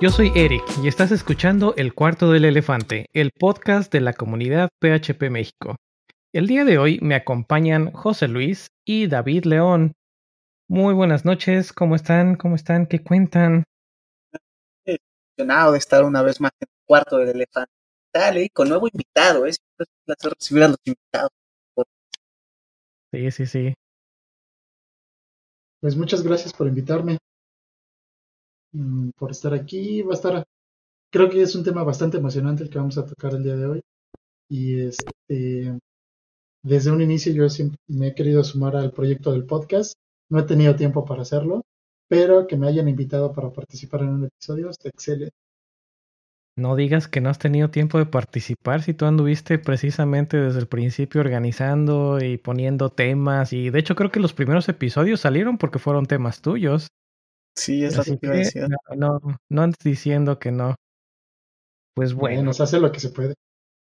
Yo soy Eric y estás escuchando El Cuarto del Elefante, el podcast de la comunidad PHP México. El día de hoy me acompañan José Luis y David León. Muy buenas noches, ¿cómo están? ¿Cómo están? ¿Qué cuentan? Emocionado de estar una vez más en el Cuarto del Elefante. Dale, con nuevo invitado, es un placer recibir a los invitados. Sí, sí, sí. Pues muchas gracias por invitarme, mm, por estar aquí. Va a estar, creo que es un tema bastante emocionante el que vamos a tocar el día de hoy. Y este, desde un inicio yo me he querido sumar al proyecto del podcast. No he tenido tiempo para hacerlo, pero que me hayan invitado para participar en un episodio está excelente. No digas que no has tenido tiempo de participar si tú anduviste precisamente desde el principio organizando y poniendo temas y de hecho creo que los primeros episodios salieron porque fueron temas tuyos. Sí, es lo que iba a decir. No, no, no andes diciendo que no. Pues bueno. Nos hace lo que se puede.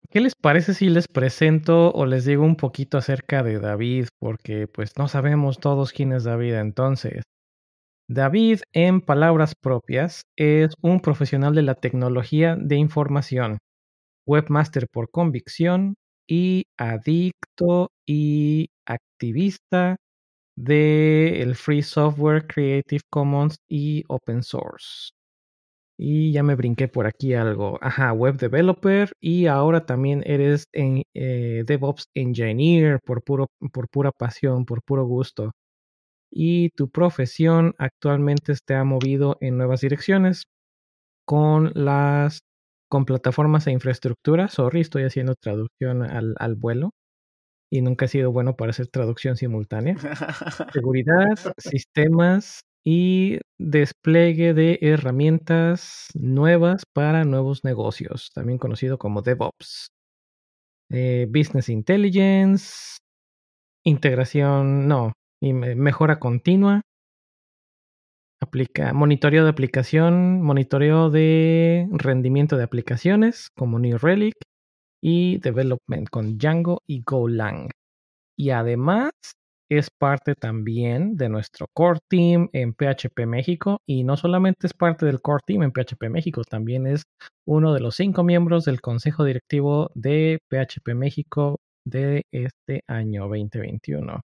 ¿Qué les parece si les presento o les digo un poquito acerca de David? Porque pues no sabemos todos quién es David entonces. David, en palabras propias, es un profesional de la tecnología de información, webmaster por convicción y adicto y activista del el Free Software Creative Commons y Open Source. Y ya me brinqué por aquí algo. Ajá, web developer y ahora también eres en, eh, DevOps Engineer por, puro, por pura pasión, por puro gusto y tu profesión actualmente te ha movido en nuevas direcciones con las con plataformas e infraestructura. Sorry, estoy haciendo traducción al vuelo y nunca he sido bueno para hacer traducción simultánea. Seguridad, sistemas y despliegue de herramientas nuevas para nuevos negocios, también conocido como DevOps. Eh, business Intelligence, integración, no, y mejora continua. Aplica, monitoreo de aplicación, monitoreo de rendimiento de aplicaciones como New Relic y development con Django y Golang. Y además es parte también de nuestro core team en PHP México y no solamente es parte del core team en PHP México, también es uno de los cinco miembros del consejo directivo de PHP México de este año 2021.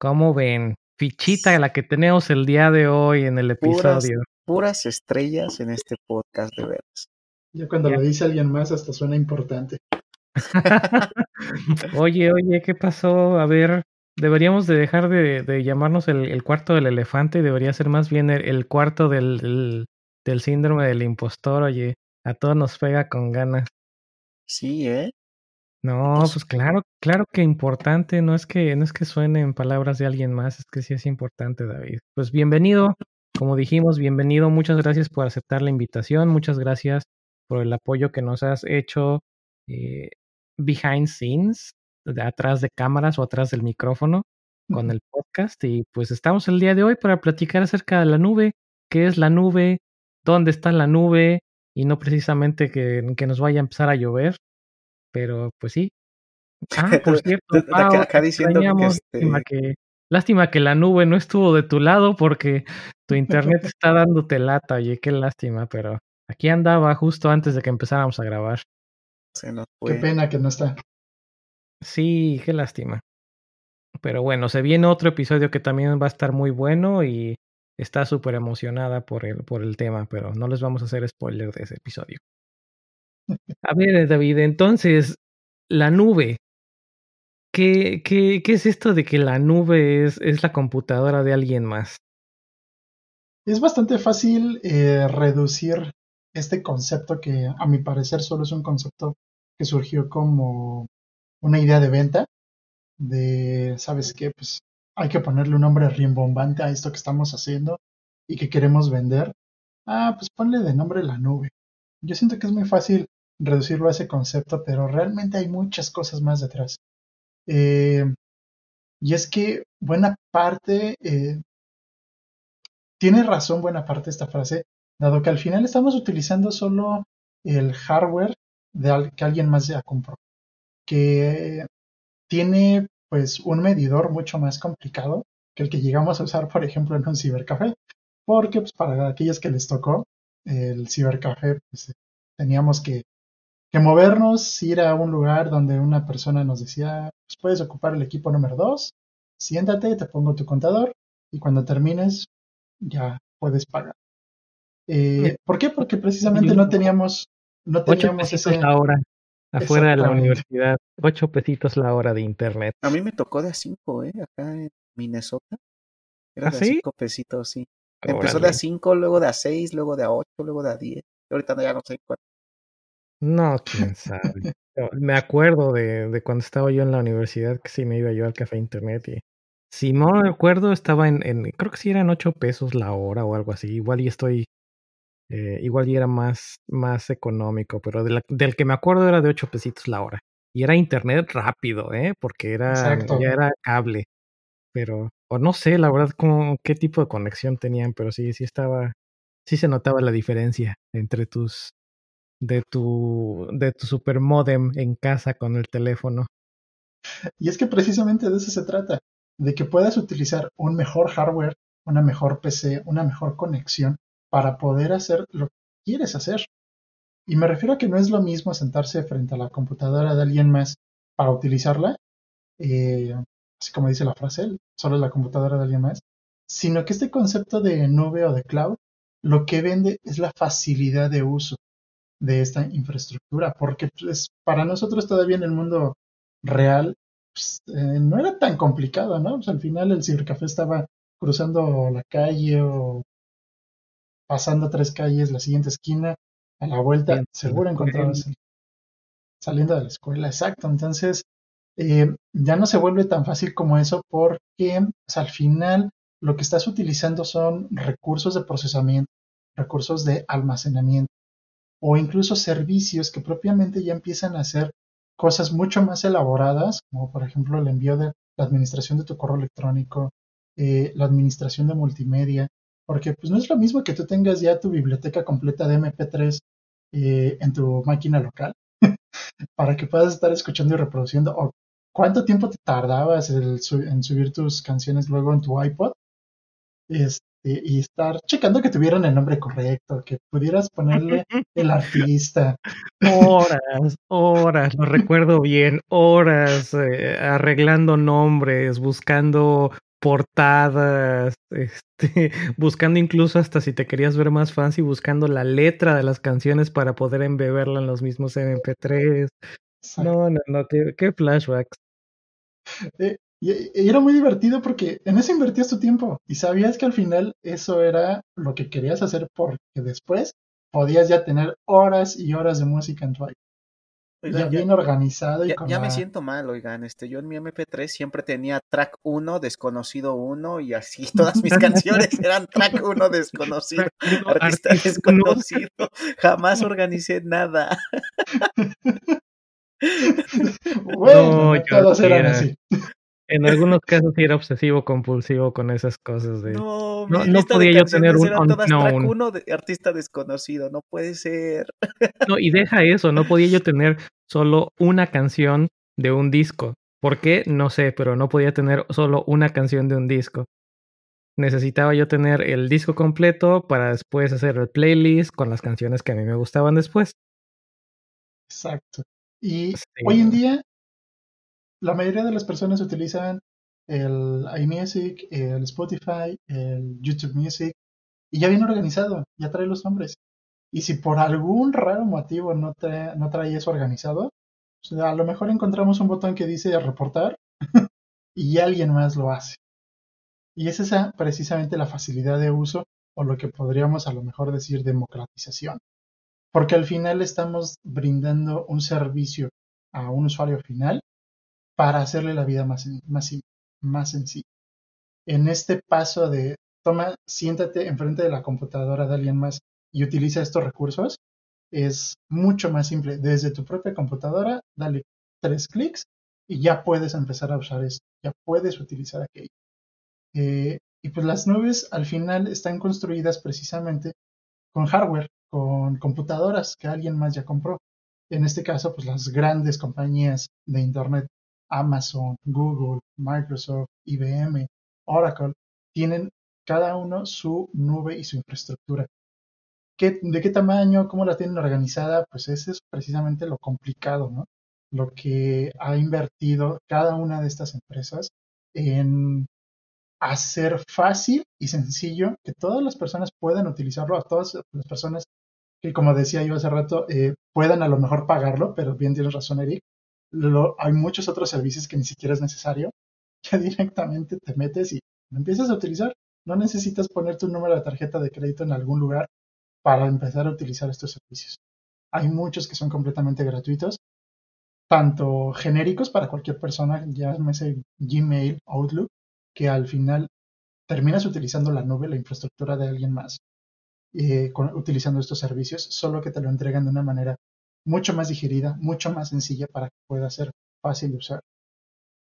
¿Cómo ven? Fichita la que tenemos el día de hoy en el episodio. Puras, estrellas en este podcast de veras. Ya cuando lo dice alguien más hasta suena importante. oye, oye, ¿qué pasó? A ver, deberíamos de dejar de, llamarnos el, cuarto del elefante y debería ser más bien el, cuarto del, del, síndrome del impostor, oye, a todos nos pega con ganas. Sí, ¿eh? No, pues claro, claro que importante, no es que, no es que suenen palabras de alguien más, es que sí es importante, David. Pues bienvenido, como dijimos, bienvenido, muchas gracias por aceptar la invitación, muchas gracias por el apoyo que nos has hecho eh, behind scenes, de atrás de cámaras o atrás del micrófono con el podcast. Y pues estamos el día de hoy para platicar acerca de la nube, qué es la nube, dónde está la nube, y no precisamente que, que nos vaya a empezar a llover. Pero pues sí. Ah, por cierto, acá, diciendo este que, lástima que la nube no estuvo de tu lado porque tu internet está dándote lata, oye, qué lástima, pero aquí andaba justo antes de que empezáramos a grabar. Qué pena que no está. Sí, qué lástima. Pero bueno, se viene otro episodio que también va a estar muy bueno y está súper emocionada por el, por el tema, pero no les vamos a hacer spoiler de ese episodio. A ver, David, entonces, la nube. ¿Qué, qué, qué es esto de que la nube es, es la computadora de alguien más? Es bastante fácil eh, reducir este concepto que a mi parecer solo es un concepto que surgió como una idea de venta de, ¿sabes qué? Pues hay que ponerle un nombre rimbombante a esto que estamos haciendo y que queremos vender. Ah, pues ponle de nombre la nube. Yo siento que es muy fácil reducirlo a ese concepto, pero realmente hay muchas cosas más detrás. Eh, y es que buena parte, eh, tiene razón buena parte esta frase, dado que al final estamos utilizando solo el hardware de que alguien más ya compró, que tiene pues un medidor mucho más complicado que el que llegamos a usar, por ejemplo, en un cibercafé, porque pues, para aquellos que les tocó, el cibercafé, pues teníamos que, que movernos, ir a un lugar donde una persona nos decía, pues puedes ocupar el equipo número 2, siéntate, te pongo tu contador y cuando termines ya puedes pagar. Eh, ¿Por qué? Porque precisamente no teníamos, no teníamos ese... la hora afuera de la universidad, ocho pesitos la hora de internet. A mí me tocó de a cinco, ¿eh? Acá en Minnesota. Era ¿Ah, de a sí? cinco pesitos, sí. Empezó de a cinco, luego de a seis, luego de a ocho, luego de a diez. Y ahorita no, ya no sé cuánto. No, quién sabe. Me acuerdo de, de cuando estaba yo en la universidad que sí me iba yo al café internet y si no me acuerdo estaba en, en creo que sí eran ocho pesos la hora o algo así. Igual y estoy, eh, igual y era más, más económico, pero de la- del que me acuerdo era de ocho pesitos la hora. Y era internet rápido, ¿eh? Porque era, Exacto. ya era cable. Pero, o no sé, la verdad, como, qué tipo de conexión tenían, pero sí, sí estaba, sí se notaba la diferencia entre tus, de tu, de tu super modem en casa con el teléfono. Y es que precisamente de eso se trata, de que puedas utilizar un mejor hardware, una mejor PC, una mejor conexión para poder hacer lo que quieres hacer. Y me refiero a que no es lo mismo sentarse frente a la computadora de alguien más para utilizarla, eh, así como dice la frase, solo es la computadora de alguien más, sino que este concepto de nube o de cloud lo que vende es la facilidad de uso de esta infraestructura, porque pues, para nosotros todavía en el mundo real pues, eh, no era tan complicado, ¿no? Pues, al final el cibercafé estaba cruzando la calle o pasando tres calles, la siguiente esquina, a la vuelta, Bien, seguro encontrabas el- saliendo de la escuela, exacto. Entonces, eh, ya no se vuelve tan fácil como eso porque pues, al final lo que estás utilizando son recursos de procesamiento, recursos de almacenamiento o incluso servicios que propiamente ya empiezan a hacer cosas mucho más elaboradas, como por ejemplo el envío de la administración de tu correo electrónico, eh, la administración de multimedia, porque pues no es lo mismo que tú tengas ya tu biblioteca completa de MP3 eh, en tu máquina local para que puedas estar escuchando y reproduciendo, o cuánto tiempo te tardabas el en subir tus canciones luego en tu iPod, este, y estar checando que tuvieran el nombre correcto, que pudieras ponerle el artista. Horas, horas, lo recuerdo bien, horas eh, arreglando nombres, buscando portadas, este, buscando incluso hasta si te querías ver más fancy, buscando la letra de las canciones para poder embeberla en los mismos MP3. No, no, no, qué, qué flashbacks. Eh, y, y era muy divertido porque en eso invertías tu tiempo y sabías que al final eso era lo que querías hacer porque después podías ya tener horas y horas de música en tu. Oigan, ya ya- bien organizado y Ya, con ya me la- siento mal, oigan, este, yo en mi MP3 siempre tenía track 1, desconocido 1 y así todas mis canciones eran track 1, desconocido, artista Artista uno. desconocido, jamás organicé nada. Bueno, No, todos eran era- así. En algunos casos sí era obsesivo compulsivo con esas cosas de... No, No- de podía yo tener un unknown. 1 de artista desconocido, no puede ser. No, y deja eso, no podía yo tener solo una canción de un disco. ¿Por qué? No sé, pero no podía tener solo una canción de un disco. Necesitaba yo tener el disco completo para después hacer el playlist con las canciones que a mí me gustaban después. Exacto. Y Sí. hoy en día, la mayoría de las personas utilizan el iMusic, el Spotify, el YouTube Music, y ya viene organizado, ya trae los nombres. Y si por algún raro motivo no, trae, no trae eso organizado, pues a lo mejor encontramos un botón que dice reportar y alguien más lo hace. Y es esa precisamente la facilidad de uso o lo que podríamos a lo mejor decir democratización. Porque al final estamos brindando un servicio a un usuario final para hacerle la vida más, más, más sencilla. En este paso de toma, siéntate enfrente de la computadora de alguien más y utiliza estos recursos, es mucho más simple. Desde tu propia computadora, dale tres clics y ya puedes empezar a usar esto, ya puedes utilizar aquello. Eh, y pues las nubes al final están construidas precisamente con hardware, con computadoras que alguien más ya compró. En este caso, pues las grandes compañías de Internet, Amazon, Google, Microsoft, IBM, Oracle, tienen cada uno su nube y su infraestructura. ¿qué, ¿de qué tamaño? ¿Cómo la tienen organizada? Pues ese es precisamente lo complicado, ¿no? Lo que ha invertido cada una de estas empresas en hacer fácil y sencillo que todas las personas puedan utilizarlo, a todas las personas que, como decía yo hace rato, eh, puedan a lo mejor pagarlo, pero bien tienes razón, Eric. Hay muchos otros servicios que ni siquiera es necesario. Ya directamente te metes y lo empiezas a utilizar. No necesitas poner tu número de tarjeta de crédito en algún lugar para empezar a utilizar estos servicios. Hay muchos que son completamente gratuitos, tanto genéricos para cualquier persona, llámese Gmail, Outlook, que al final terminas utilizando la nube, la infraestructura de alguien más, eh, utilizando estos servicios, solo que te lo entregan de una manera mucho más digerida, mucho más sencilla para que pueda ser fácil de usar.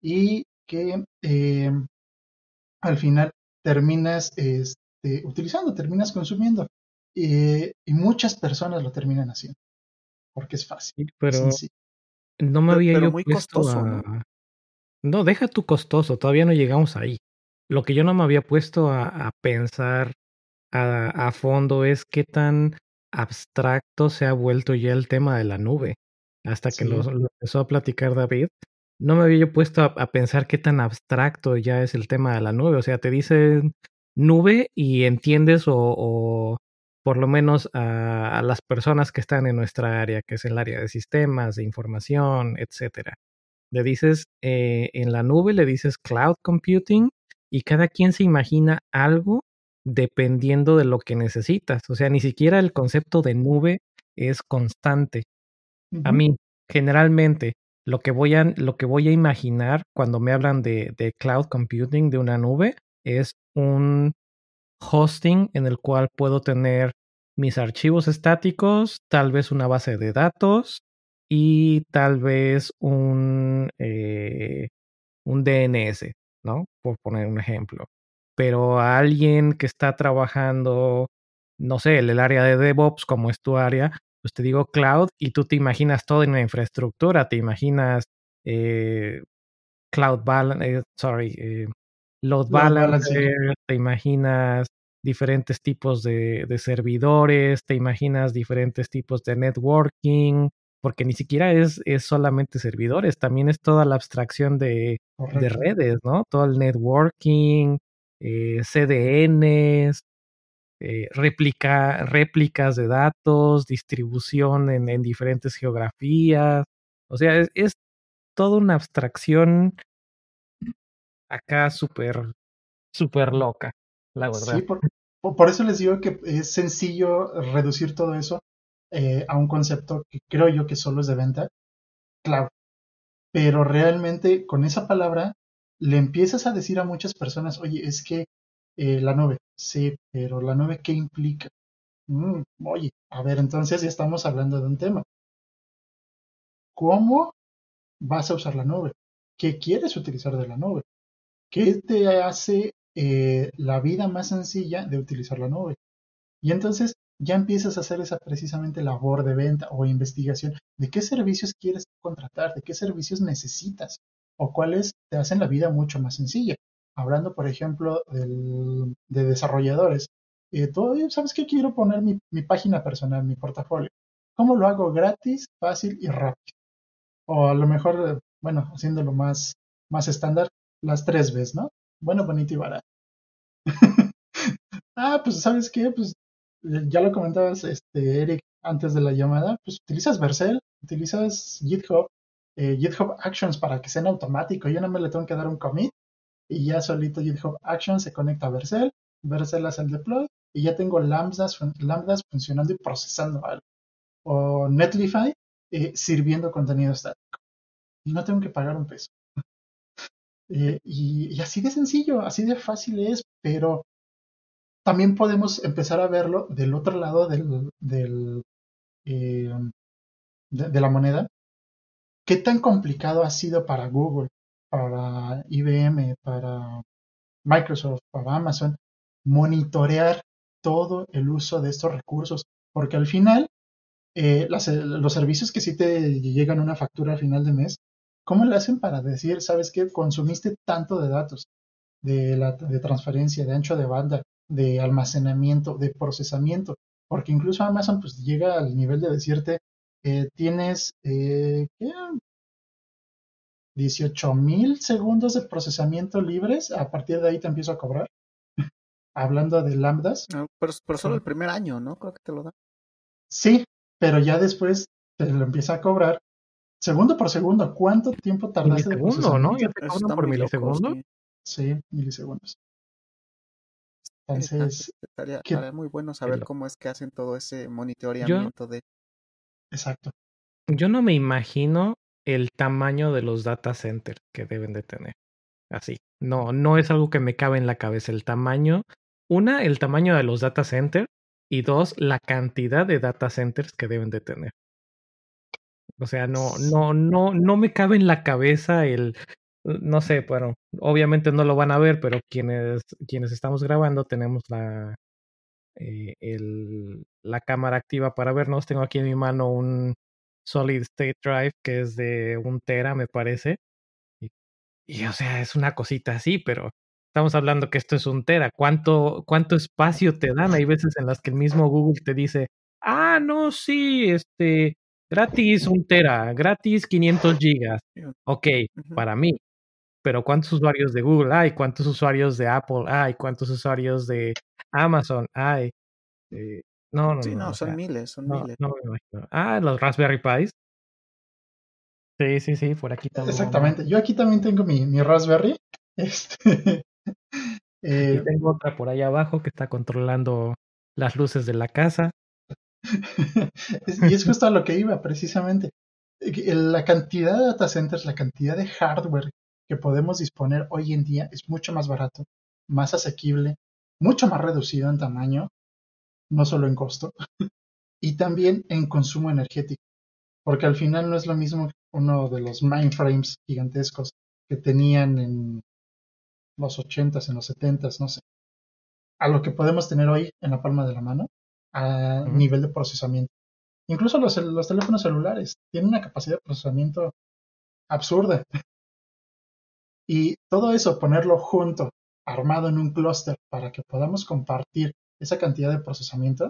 Y que eh, al final terminas este, utilizando, terminas consumiendo. Eh, y muchas personas lo terminan haciendo, porque es fácil. Pero no me había yo muy costoso, ¿no? deja tu costoso, todavía no llegamos ahí. Lo que yo no me había puesto a, pensar a, fondo es qué tan abstracto se ha vuelto ya el tema de la nube. Hasta que lo, empezó a platicar David, no me había yo puesto a, pensar qué tan abstracto ya es el tema de la nube. O sea, te dicen nube y entiendes o, por lo menos a, las personas que están en nuestra área, que es el área de sistemas, de información, etcétera. Le dices eh, en la nube, le dices cloud computing y cada quien se imagina algo dependiendo de lo que necesitas. O sea, ni siquiera el concepto de nube es constante. A mí, generalmente, lo que voy a, lo que voy a imaginar cuando me hablan de, de cloud computing, de una nube, es un hosting en el cual puedo tener mis archivos estáticos, tal vez una base de datos y tal vez un, eh, un DNS, ¿no? Por poner un ejemplo. Pero a alguien que está trabajando, no sé, en el área de DevOps, como es tu área, pues te digo cloud y tú te imaginas todo en la infraestructura, te imaginas eh, cloud balance, eh, sorry, load balancer, te imaginas diferentes tipos de, servidores, te imaginas diferentes tipos de networking, porque ni siquiera es, es solamente servidores, también es toda la abstracción de, redes, ¿no? Todo el networking, eh, CDNs, eh, réplicas de datos, distribución en, en diferentes geografías. O sea, es, toda una abstracción acá súper, súper loca. La verdad. Sí, por, eso les digo que es sencillo reducir todo eso eh, a un concepto que creo yo que solo es de venta, claro. Pero realmente con esa palabra le empiezas a decir a muchas personas, oye, es que eh, la nube, sí, pero la nube, ¿qué implica? Mm, oye, a ver, entonces ya estamos hablando de un tema. ¿Cómo vas a usar la nube? ¿Qué quieres utilizar de la nube? ¿Qué te hace eh, la vida más sencilla de utilizar la nube? Y entonces ya empiezas a hacer esa precisamente labor de venta o investigación de qué servicios quieres contratar, de qué servicios necesitas o cuáles te hacen la vida mucho más sencilla. Hablando, por ejemplo, del, de desarrolladores, eh, ¿sabes qué? Quiero poner mi, página personal, mi portafolio. ¿Cómo lo hago? Gratis, fácil y rápido. O a lo mejor, bueno, haciéndolo más, más estándar, las tres veces, ¿no? Bueno, bonito y barato. ah, pues sabes qué, pues ya lo comentabas, este, Eric, antes de la llamada, pues utilizas Vercel, utilizas GitHub, eh, GitHub Actions para que sean automático. Yo no me le tengo que dar un commit y ya solito GitHub Actions se conecta a Vercel, Vercel hace el deploy y ya tengo lambdas, funcionando y procesando algo. O Netlify eh, sirviendo contenido estático. Y no tengo que pagar un peso. Eh, y, así de sencillo, así de fácil es, pero también podemos empezar a verlo del otro lado del, de, la moneda. ¿Qué tan complicado ha sido para Google, para IBM, para Microsoft, para Amazon, monitorear todo el uso de estos recursos? Porque al final, eh, los servicios que sí te llegan una factura al final de mes, ¿Cómo le hacen para decir, sabes qué, consumiste tanto de datos, de, la, de transferencia, de ancho de banda, de almacenamiento, de procesamiento? porque incluso Amazon pues llega al nivel de decirte, eh, tienes, eh, ¿qué? 18 mil segundos de procesamiento libres, a partir de ahí te empiezo a cobrar. Hablando de lambdas. No, pero, pero, solo el primer año, ¿no? Creo que te lo da. Sí, pero ya después te lo empieza a cobrar segundo por segundo. ¿Cuánto tiempo tardaste de procesamiento? ¿no? ¿Ya te cobran por milisegundos? Sí, milisegundos. Entonces, estaría, estaría muy bueno saber cómo es que hacen todo ese monitoreamiento de. Exacto. Yo no me imagino el tamaño de los data centers que deben de tener. Así. No, no es algo que me cabe en la cabeza. El tamaño, una, el tamaño de los data centers y dos, la cantidad de data centers que deben de tener. O sea, no, no, no, no me cabe en la cabeza el, no sé, bueno, obviamente no lo van a ver, pero quienes, quienes estamos grabando tenemos la, eh, el, la cámara activa para vernos. Tengo aquí en mi mano un, Solid State Drive, que es de un tera, me parece. Y, o sea, es una cosita así, pero estamos hablando que esto es un tera. ¿Cuánto, ¿Cuánto espacio te dan? Hay veces en las que el mismo Google te dice, ah, no, sí, este, gratis un tera, gratis 500 gigas. Ok, para mí. Pero ¿cuántos usuarios de Google hay? ¿Cuántos usuarios de Apple hay? ¿Cuántos usuarios de Amazon hay? Eh, no, no, sí, no, son miles, son miles. No me imagino. Ah, los Raspberry Pis. Sí, sí, sí, por aquí también. Exactamente. Yo aquí también tengo mi, mi Raspberry. Este, eh, y tengo otra por ahí abajo que está controlando las luces de la casa. y es justo a lo que iba, precisamente. La cantidad de data centers, la cantidad de hardware que podemos disponer hoy en día es mucho más barato, más asequible, mucho más reducido en tamaño no solo en costo, y también en consumo energético, porque al final no es lo mismo uno de los mainframes gigantescos que tenían en los 80s, en los 70s, no sé, a lo que podemos tener hoy en la palma de la mano a nivel de procesamiento. Incluso los, los teléfonos celulares tienen una capacidad de procesamiento absurda. Y todo eso, ponerlo junto, armado en un clúster, para que podamos compartir esa cantidad de procesamiento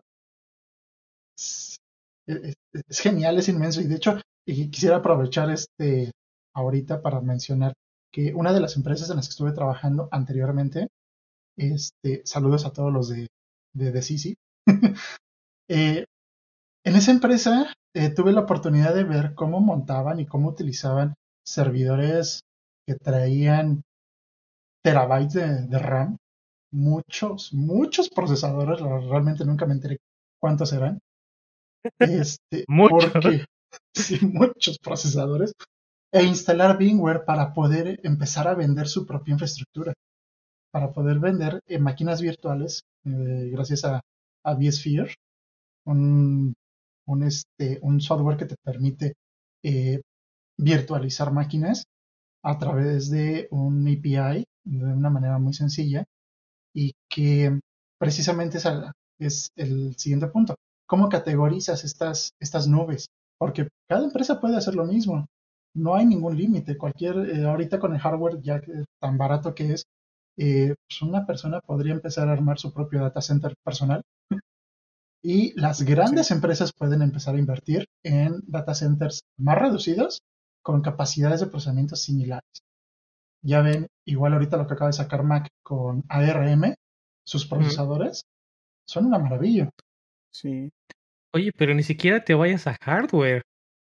es, genial, es inmenso. Y de hecho, quisiera aprovechar este ahorita para mencionar que una de las empresas en las que estuve trabajando anteriormente, este, saludos a todos los de, de, de Sisi. Eh, en esa empresa eh, tuve la oportunidad de ver cómo montaban y cómo utilizaban servidores que traían terabytes de RAM muchos, muchos procesadores, realmente nunca me enteré cuántos eran. Este, porque, sí, muchos procesadores. E instalar VMware para poder empezar a vender su propia infraestructura. Para poder vender en máquinas virtuales, eh, gracias a, a vSphere, un, un, este, un software que te permite eh, virtualizar máquinas a través de un API de una manera muy sencilla y que precisamente es el siguiente punto. ¿Cómo categorizas estas, estas nubes? Porque cada empresa puede hacer lo mismo. No hay ningún límite. Cualquier, eh, ahorita con el hardware ya tan barato que es, eh, pues una persona podría empezar a armar su propio data center personal. Y las grandes empresas pueden empezar a invertir en data centers más reducidos con capacidades de procesamiento similares. Ya ven, igual ahorita lo que acaba de sacar Mac con ARM, sus procesadores, son una maravilla. Sí. Oye, pero ni siquiera te vayas a hardware.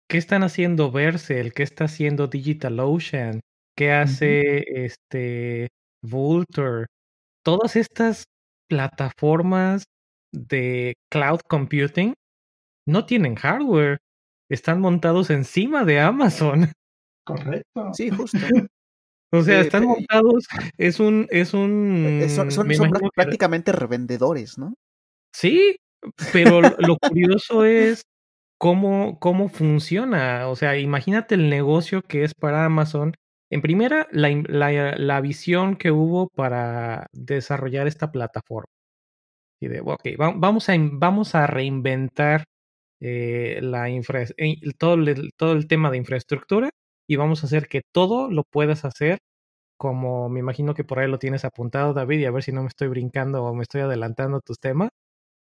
¿Qué están haciendo Vercel? ¿Qué está haciendo DigitalOcean? ¿Qué hace este Vultr? Todas estas plataformas de cloud computing no tienen hardware. Están montados encima de Amazon. Correcto. Sí, justo. O sea, están montados, es un, es un. Eh, son, son, prácticamente revendedores, ¿no? Sí, pero lo curioso es cómo, cómo funciona. O sea, imagínate el negocio que es para Amazon. En primera, la, la, la visión que hubo para desarrollar esta plataforma. Y de, ok, vamos a, vamos a reinventar eh, la infra, todo, el, todo el tema de infraestructura y vamos a hacer que todo lo puedas hacer como me imagino que por ahí lo tienes apuntado, David, y a ver si no me estoy brincando o me estoy adelantando tus temas.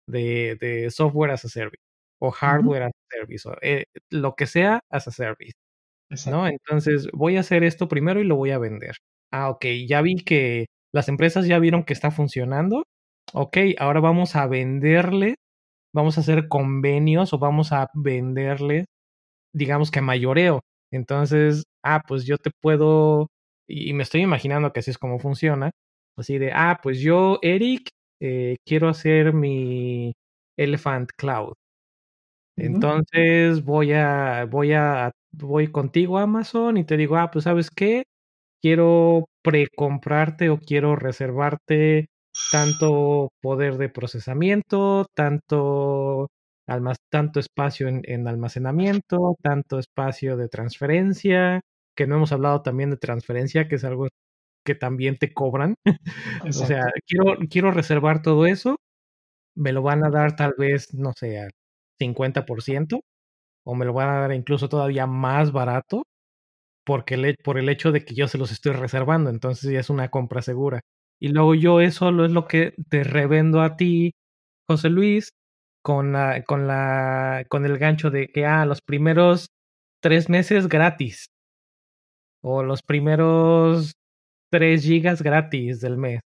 de, de software as a service o hardware as a service, o, eh, lo que sea as a service. ¿no? Entonces voy a hacer esto primero y lo voy a vender. Ah, ok, ya vi que las empresas ya vieron que está funcionando. Ok, ahora vamos a venderle, vamos a hacer convenios o vamos a venderle, digamos que mayoreo. Entonces, ah, pues yo te puedo, y me estoy imaginando que así es como funciona, así de, ah, pues yo, Eric, eh, quiero hacer mi Elephant Cloud. Entonces voy a, voy a, voy contigo a Amazon y te digo, ah, pues sabes qué, quiero precomprarte o quiero reservarte tanto poder de procesamiento, tanto, tanto espacio en, en, almacenamiento, tanto espacio de transferencia, que no hemos hablado también de transferencia, que es algo que también te cobran. o sea, quiero, quiero reservar todo eso, me lo van a dar tal vez, no sé, al 50%, o me lo van a dar incluso todavía más barato, porque le, por el hecho de que yo se los estoy reservando, entonces ya es una compra segura. Y luego yo eso es lo que te revendo a ti, José Luis, con la, con la, con el gancho de que ah, los primeros tres meses gratis. O los primeros tres gigas gratis del mes.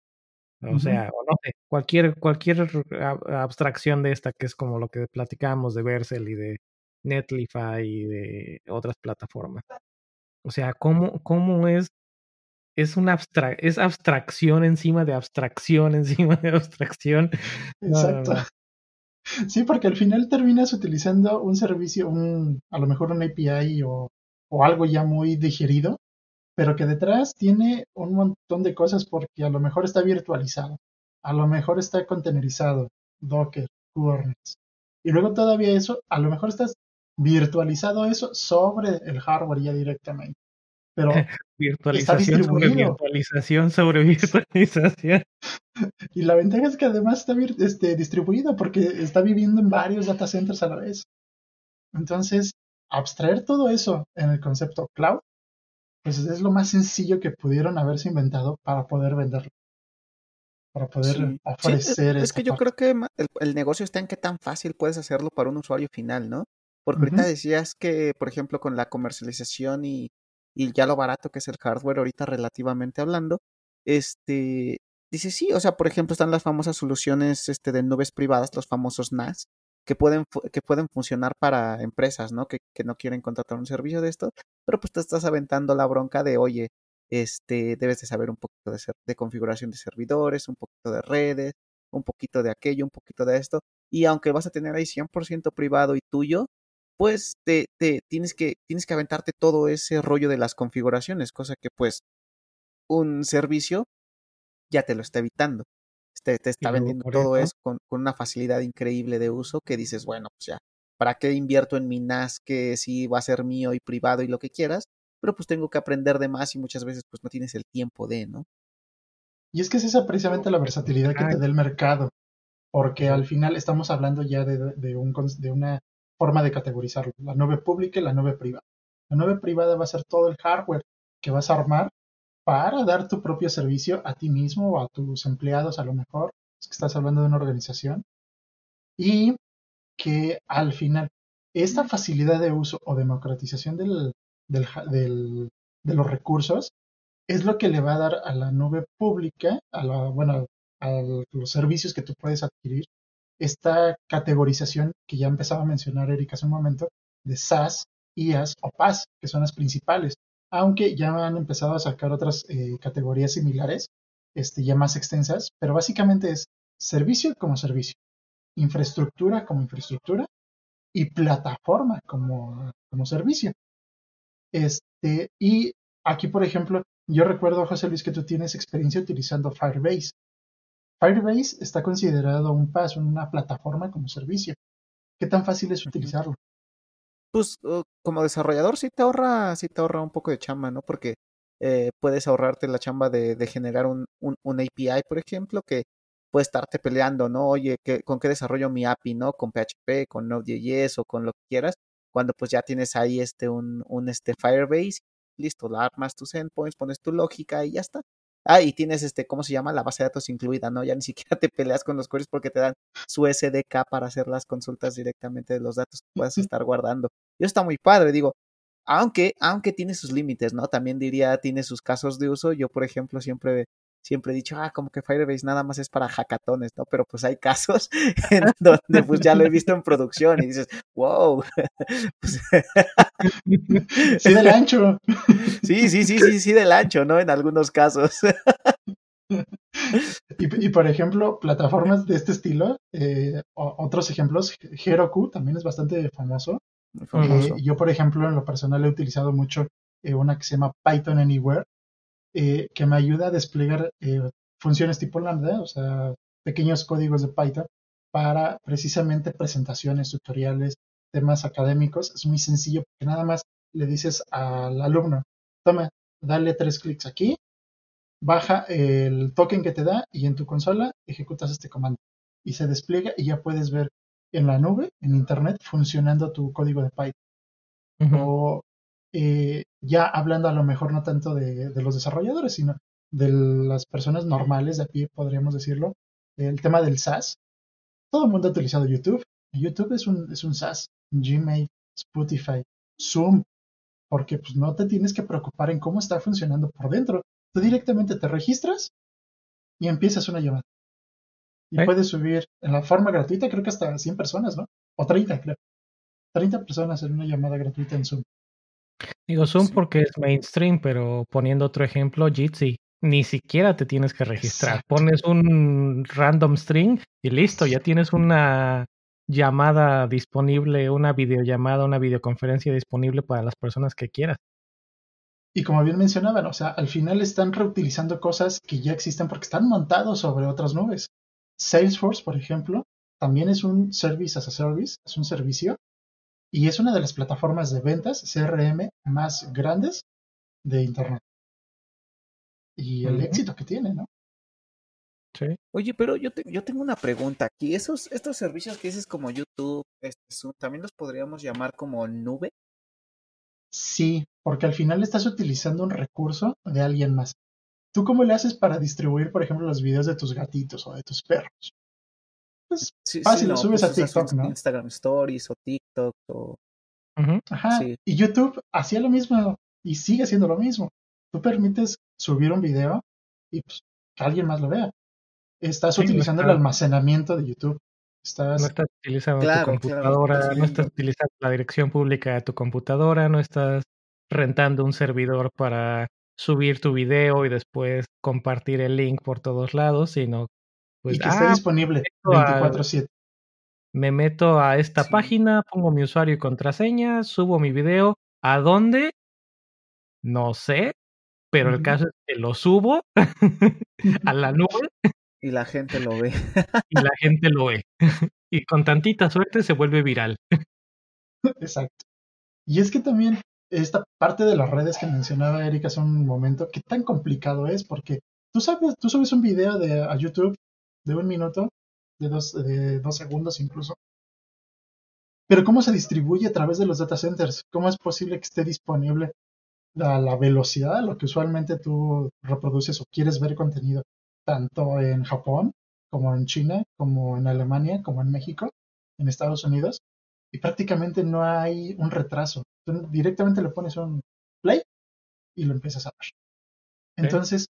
O sea, o no sé, cualquier, cualquier abstracción de esta que es como lo que platicábamos de Vercel y de Netlify y de otras plataformas. O sea, ¿cómo, cómo es? Es una abstra es abstracción encima de abstracción encima de abstracción. Exacto. Sí, porque al final terminas utilizando un servicio, un, a lo mejor un API o, o algo ya muy digerido, pero que detrás tiene un montón de cosas porque a lo mejor está virtualizado, a lo mejor está contenerizado, Docker, Kubernetes. Y luego todavía eso, a lo mejor estás virtualizado eso sobre el hardware ya directamente. Pero virtualización sobre virtualización sobre virtualización. y la ventaja es que además está este, distribuido porque está viviendo en varios data centers a la vez. Entonces, abstraer todo eso en el concepto cloud, pues es lo más sencillo que pudieron haberse inventado para poder venderlo. Para poder ofrecer. es, que yo creo que el, el, negocio está en qué tan fácil puedes hacerlo para un usuario final, ¿no? Porque ahorita decías que, por ejemplo, con la comercialización y, y, ya lo barato que es el hardware, ahorita relativamente hablando, este, dice sí, o sea, por ejemplo, están las famosas soluciones este, de nubes privadas, los famosos NAS, que pueden, que pueden funcionar para empresas, ¿no? Que, que no quieren contratar un servicio de esto, pero pues te estás aventando la bronca de, oye, este, debes de saber un poquito de, de configuración de servidores, un poquito de redes, un poquito de aquello, un poquito de esto, y aunque vas a tener ahí 100% privado y tuyo, pues te, te, tienes, que, tienes que aventarte todo ese rollo de las configuraciones, cosa que pues un servicio ya te lo está evitando. Te, te está vendiendo todo eso con, con, una facilidad increíble de uso que dices, bueno, pues ya, ¿para qué invierto en mi NAS que sí va a ser mío y privado y lo que quieras? Pero pues tengo que aprender de más y muchas veces pues no tienes el tiempo de, ¿no? Y es que es esa precisamente la versatilidad que te da el mercado, porque al final estamos hablando ya de, de, un, de una forma de categorizarlo, la nube pública y la nube privada. La nube privada va a ser todo el hardware que vas a armar para dar tu propio servicio a ti mismo o a tus empleados a lo mejor, es que estás hablando de una organización, y que al final esta facilidad de uso o democratización de los recursos es lo que le va a dar a la nube pública, a los servicios que tú puedes adquirir, esta categorización que ya empezaba a mencionar Erika hace un momento, de SaaS, IaaS o PaaS, que son las principales, aunque ya han empezado a sacar otras eh, categorías similares, este, ya más extensas, pero básicamente es servicio como servicio, infraestructura como infraestructura y plataforma como, como servicio. Este, y aquí, por ejemplo, yo recuerdo, José Luis, que tú tienes experiencia utilizando Firebase. Firebase está considerado un paso, una plataforma como servicio. ¿Qué tan fácil es utilizarlo? Pues uh, como desarrollador sí te ahorra, sí te ahorra un poco de chamba, ¿no? Porque eh, puedes ahorrarte la chamba de, de generar un, un, un, API, por ejemplo, que puede estarte peleando, ¿no? Oye, ¿qué, ¿con qué desarrollo mi API, no? Con PHP, con Node.js o con lo que quieras. Cuando pues ya tienes ahí este un, un este Firebase, listo, la armas tus endpoints, pones tu lógica y ya está Ah, y tienes este, ¿cómo se llama? La base de datos incluida, ¿no? Ya ni siquiera te peleas con los queries porque te dan su SDK para hacer las consultas directamente de los datos que puedas estar guardando. Y eso está muy padre, digo, aunque, aunque tiene sus límites, ¿no? También diría, tiene sus casos de uso. Yo, por ejemplo, siempre siempre he dicho, ah, como que Firebase nada más es para hackatones, ¿no? Pero pues hay casos en donde pues ya lo he visto en producción y dices, wow. Pues sí, del ancho. Sí, sí, sí, sí, sí, del ancho, ¿no? En algunos casos. Y, por ejemplo, plataformas de este estilo, eh, otros ejemplos, Heroku también es bastante famoso. famoso. Eh, yo, por ejemplo, en lo personal he utilizado mucho eh, una que se llama Python Anywhere, eh, que me ayuda a desplegar eh, funciones tipo lambda, o sea, pequeños códigos de Python para precisamente presentaciones, tutoriales, temas académicos. Es muy sencillo porque nada más le dices al alumno, toma, dale tres clics aquí, baja el token que te da y en tu consola ejecutas este comando. Y se despliega y ya puedes ver en la nube, en internet, funcionando tu código de Python. O eh, ya hablando a lo mejor no tanto de, los desarrolladores, sino de las personas normales de aquí, podríamos decirlo, el tema del SaaS. Todo el mundo ha utilizado YouTube. YouTube es un, es un SaaS, Gmail, Spotify, Zoom, porque pues no te tienes que preocupar en cómo está funcionando por dentro. Tú directamente te registras y empiezas una llamada. Y puedes subir en la forma gratuita, creo que hasta 100 personas, ¿no? O 30, creo. 30 personas en una llamada gratuita en Zoom. Digo Zoom porque es mainstream, pero poniendo otro ejemplo, Jitsi, ni siquiera te tienes que registrar. Pones un random string y listo, ya tienes una llamada disponible, una videollamada, una videoconferencia disponible para las personas que quieras. Y como bien mencionaban, o sea, al final están reutilizando cosas que ya existen porque están montados sobre otras nubes. Salesforce, por ejemplo, también es un service as a service, es un servicio y es una de las plataformas de ventas CRM más grandes de Internet. Y el éxito que tiene, ¿no? Sí. Oye, pero yo, yo tengo una pregunta aquí. Esos, estos servicios que dices como YouTube, este, ¿también los podríamos llamar como nube? Sí, porque al final estás utilizando un recurso de alguien más. ¿Tú cómo le haces para distribuir, por ejemplo, los videos de tus gatitos o de tus perros? Pues fácil, lo subes pues, a TikTok, ¿no? Instagram Stories o TikTok o... Ajá, y YouTube hacía lo mismo y sigue haciendo lo mismo. Tú permites subir un video y pues, que alguien más lo vea. Estás utilizando el almacenamiento de YouTube. Estás... No estás utilizando tu computadora, no estás utilizando la dirección pública de tu computadora, no estás rentando un servidor para subir tu video y después compartir el link por todos lados, sino pues, y que esté ah, disponible 24/7. Me meto a esta página, pongo mi usuario y contraseña, subo mi video. ¿A dónde? No sé, pero el caso es que lo subo a la nube. Y la gente lo ve. y la gente lo ve. y con tantita suerte se vuelve viral. Exacto. Y es que también esta parte de las redes que mencionaba Erika hace un momento, qué tan complicado es, porque tú sabes, tú subes un video de, a YouTube de un minuto, de dos, de dos segundos incluso. Pero ¿cómo se distribuye a través de los data centers? ¿Cómo es posible que esté disponible a la velocidad a lo que usualmente tú reproduces o quieres ver contenido, tanto en Japón como en China, como en Alemania, como en México, en Estados Unidos? Y prácticamente no hay un retraso. directamente le pones un play y lo empiezas a ver. Entonces,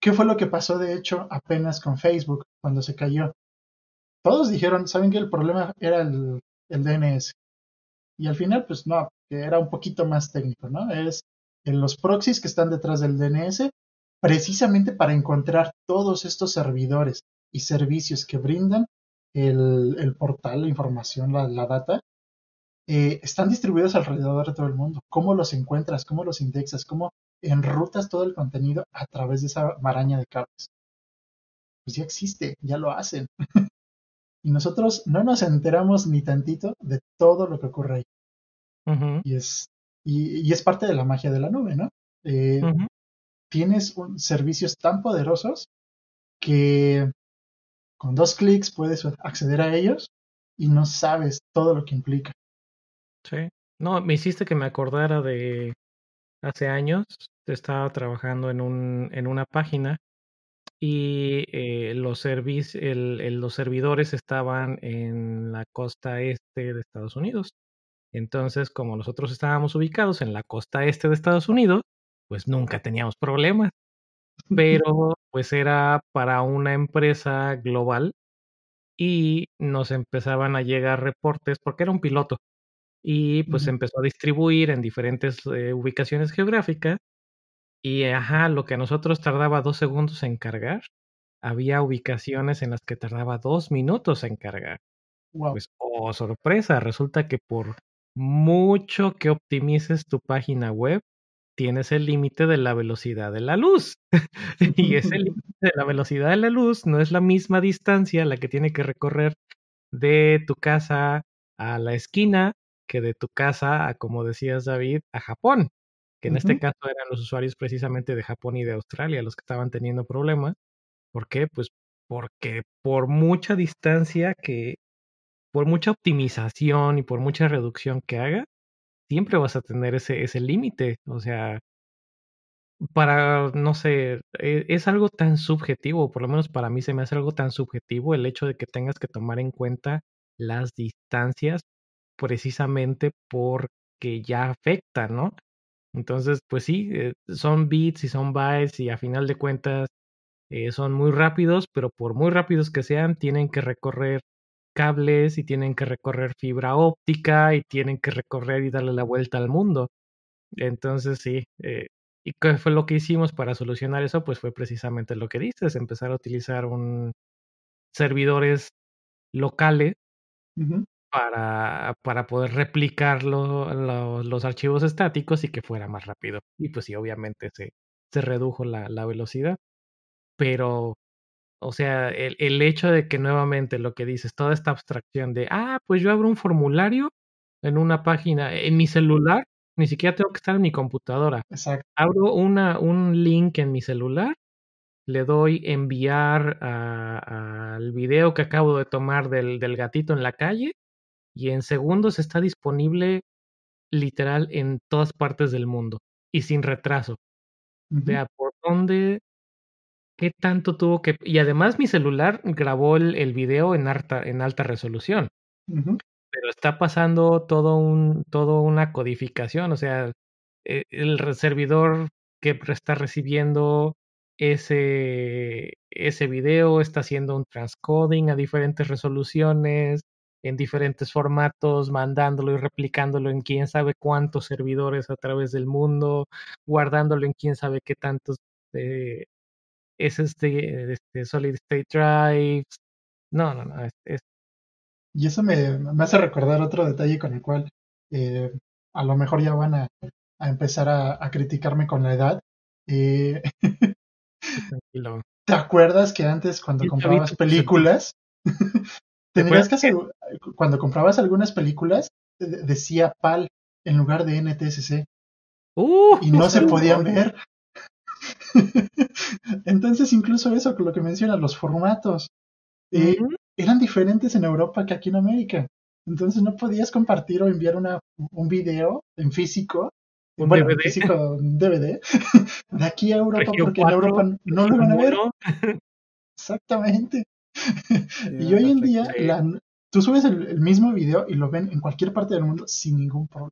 ¿Qué fue lo que pasó de hecho apenas con Facebook cuando se cayó? Todos dijeron, ¿saben que el problema era el, DNS? Y al final, pues no, que era un poquito más técnico, ¿no? Es en los proxies que están detrás del DNS, precisamente para encontrar todos estos servidores y servicios que brindan el, portal, la información, la, data, eh, están distribuidos alrededor de todo el mundo. ¿Cómo los encuentras? ¿Cómo los indexas? ¿Cómo enrutas todo el contenido a través de esa maraña de cables. Pues ya existe, ya lo hacen. y nosotros no nos enteramos ni tantito de todo lo que ocurre ahí. Y es y, es parte de la magia de la nube, ¿no? Eh, tienes servicios tan poderosos que con dos clics puedes acceder a ellos y no sabes todo lo que implica. Sí. No, me hiciste que me acordara de hace años, estaba trabajando en, un, en una página y eh, los, los servidores estaban en la costa este de Estados Unidos. Entonces, como nosotros estábamos ubicados en la costa este de Estados Unidos, pues nunca teníamos problemas. Pero pues era para una empresa global y nos empezaban a llegar reportes porque era un piloto y pues empezó a distribuir en diferentes eh, ubicaciones geográficas y ajá, lo que a nosotros tardaba dos segundos en cargar, había ubicaciones en las que tardaba dos minutos en cargar. Pues, oh, sorpresa, resulta que por mucho que optimices tu página web, tienes el límite de la velocidad de la luz. y ese límite de la velocidad de la luz no es la misma distancia la que tiene que recorrer de tu casa a la esquina que de tu casa a, como decías David, a Japón, que en este caso eran los usuarios precisamente de Japón y de Australia los que estaban teniendo problemas. ¿Por qué? Pues porque por mucha distancia que, por mucha optimización y por mucha reducción que haga, siempre vas a tener ese, ese límite. O sea, para, no sé, e, es, algo tan subjetivo, por lo menos para mí se me hace algo tan subjetivo el hecho de que tengas que tomar en cuenta las distancias precisamente porque ya afecta, ¿no? Entonces, pues sí, eh, son bits y son bytes y a final de cuentas eh, son muy rápidos, pero por muy rápidos que sean, tienen que recorrer cables y tienen que recorrer fibra óptica y tienen que recorrer y darle la vuelta al mundo. Entonces sí, eh, ¿y qué fue lo que hicimos para solucionar eso? Pues fue precisamente lo que dices, empezar a utilizar un servidores locales para, para poder replicar los archivos estáticos y que fuera más rápido. Y pues sí, obviamente se, se redujo la, la velocidad. Pero o sea, el, el, hecho de que nuevamente lo que dices, toda esta abstracción de, ah, pues yo abro un formulario en una página, en mi celular, ni siquiera tengo que estar en mi computadora. Exacto. Abro una, un link en mi celular, le doy enviar al video que acabo de tomar del, del gatito en la calle y en segundos está disponible literal en todas partes del mundo y sin retraso. Vea por dónde qué tanto tuvo que... Y además mi celular grabó el, el video en alta, en alta resolución. Pero está pasando todo un, todo una codificación, o sea, e, el servidor que está recibiendo ese, ese video está haciendo un transcoding a diferentes resoluciones, en diferentes formatos, mandándolo y replicándolo en quién sabe cuántos servidores a través del mundo, guardándolo en quién sabe qué tantos eh, es este, este Solid State Drives. No, no, no. Es, Y eso me, me, hace recordar otro detalle con el cual eh, a lo mejor ya van a, a empezar a, a, criticarme con la edad. Eh, Tranquilo. ¿Te acuerdas que antes cuando comprabas películas, tenías que hacer, cuando comprabas algunas películas, decía PAL en lugar de NTSC? Uh, y no se podían ver. Entonces, incluso eso, con lo que mencionas, los formatos, eh, eran diferentes en Europa que aquí en América. Entonces no podías compartir o enviar una, un video en físico, ¿Un bueno, DVD? en físico, DVD, de aquí a Europa, porque 4, en Europa no lo van a ver. Exactamente. Y hoy en día, la, tú subes el, el mismo video y lo ven en cualquier parte del mundo sin ningún problema.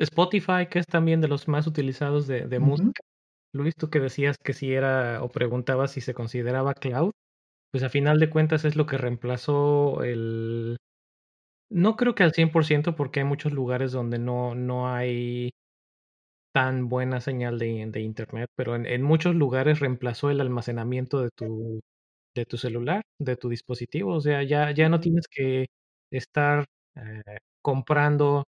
Spotify, que es también de los más utilizados de, de Ujú. música. Luis, tú que decías que si era o preguntabas si se consideraba cloud, pues a final de cuentas es lo que reemplazó el... No creo que al 100% porque hay muchos lugares donde no, no hay tan buena señal de, de internet, pero en, en muchos lugares reemplazó el almacenamiento de tu, de tu celular, de tu dispositivo. O sea, ya, ya no tienes que estar eh, comprando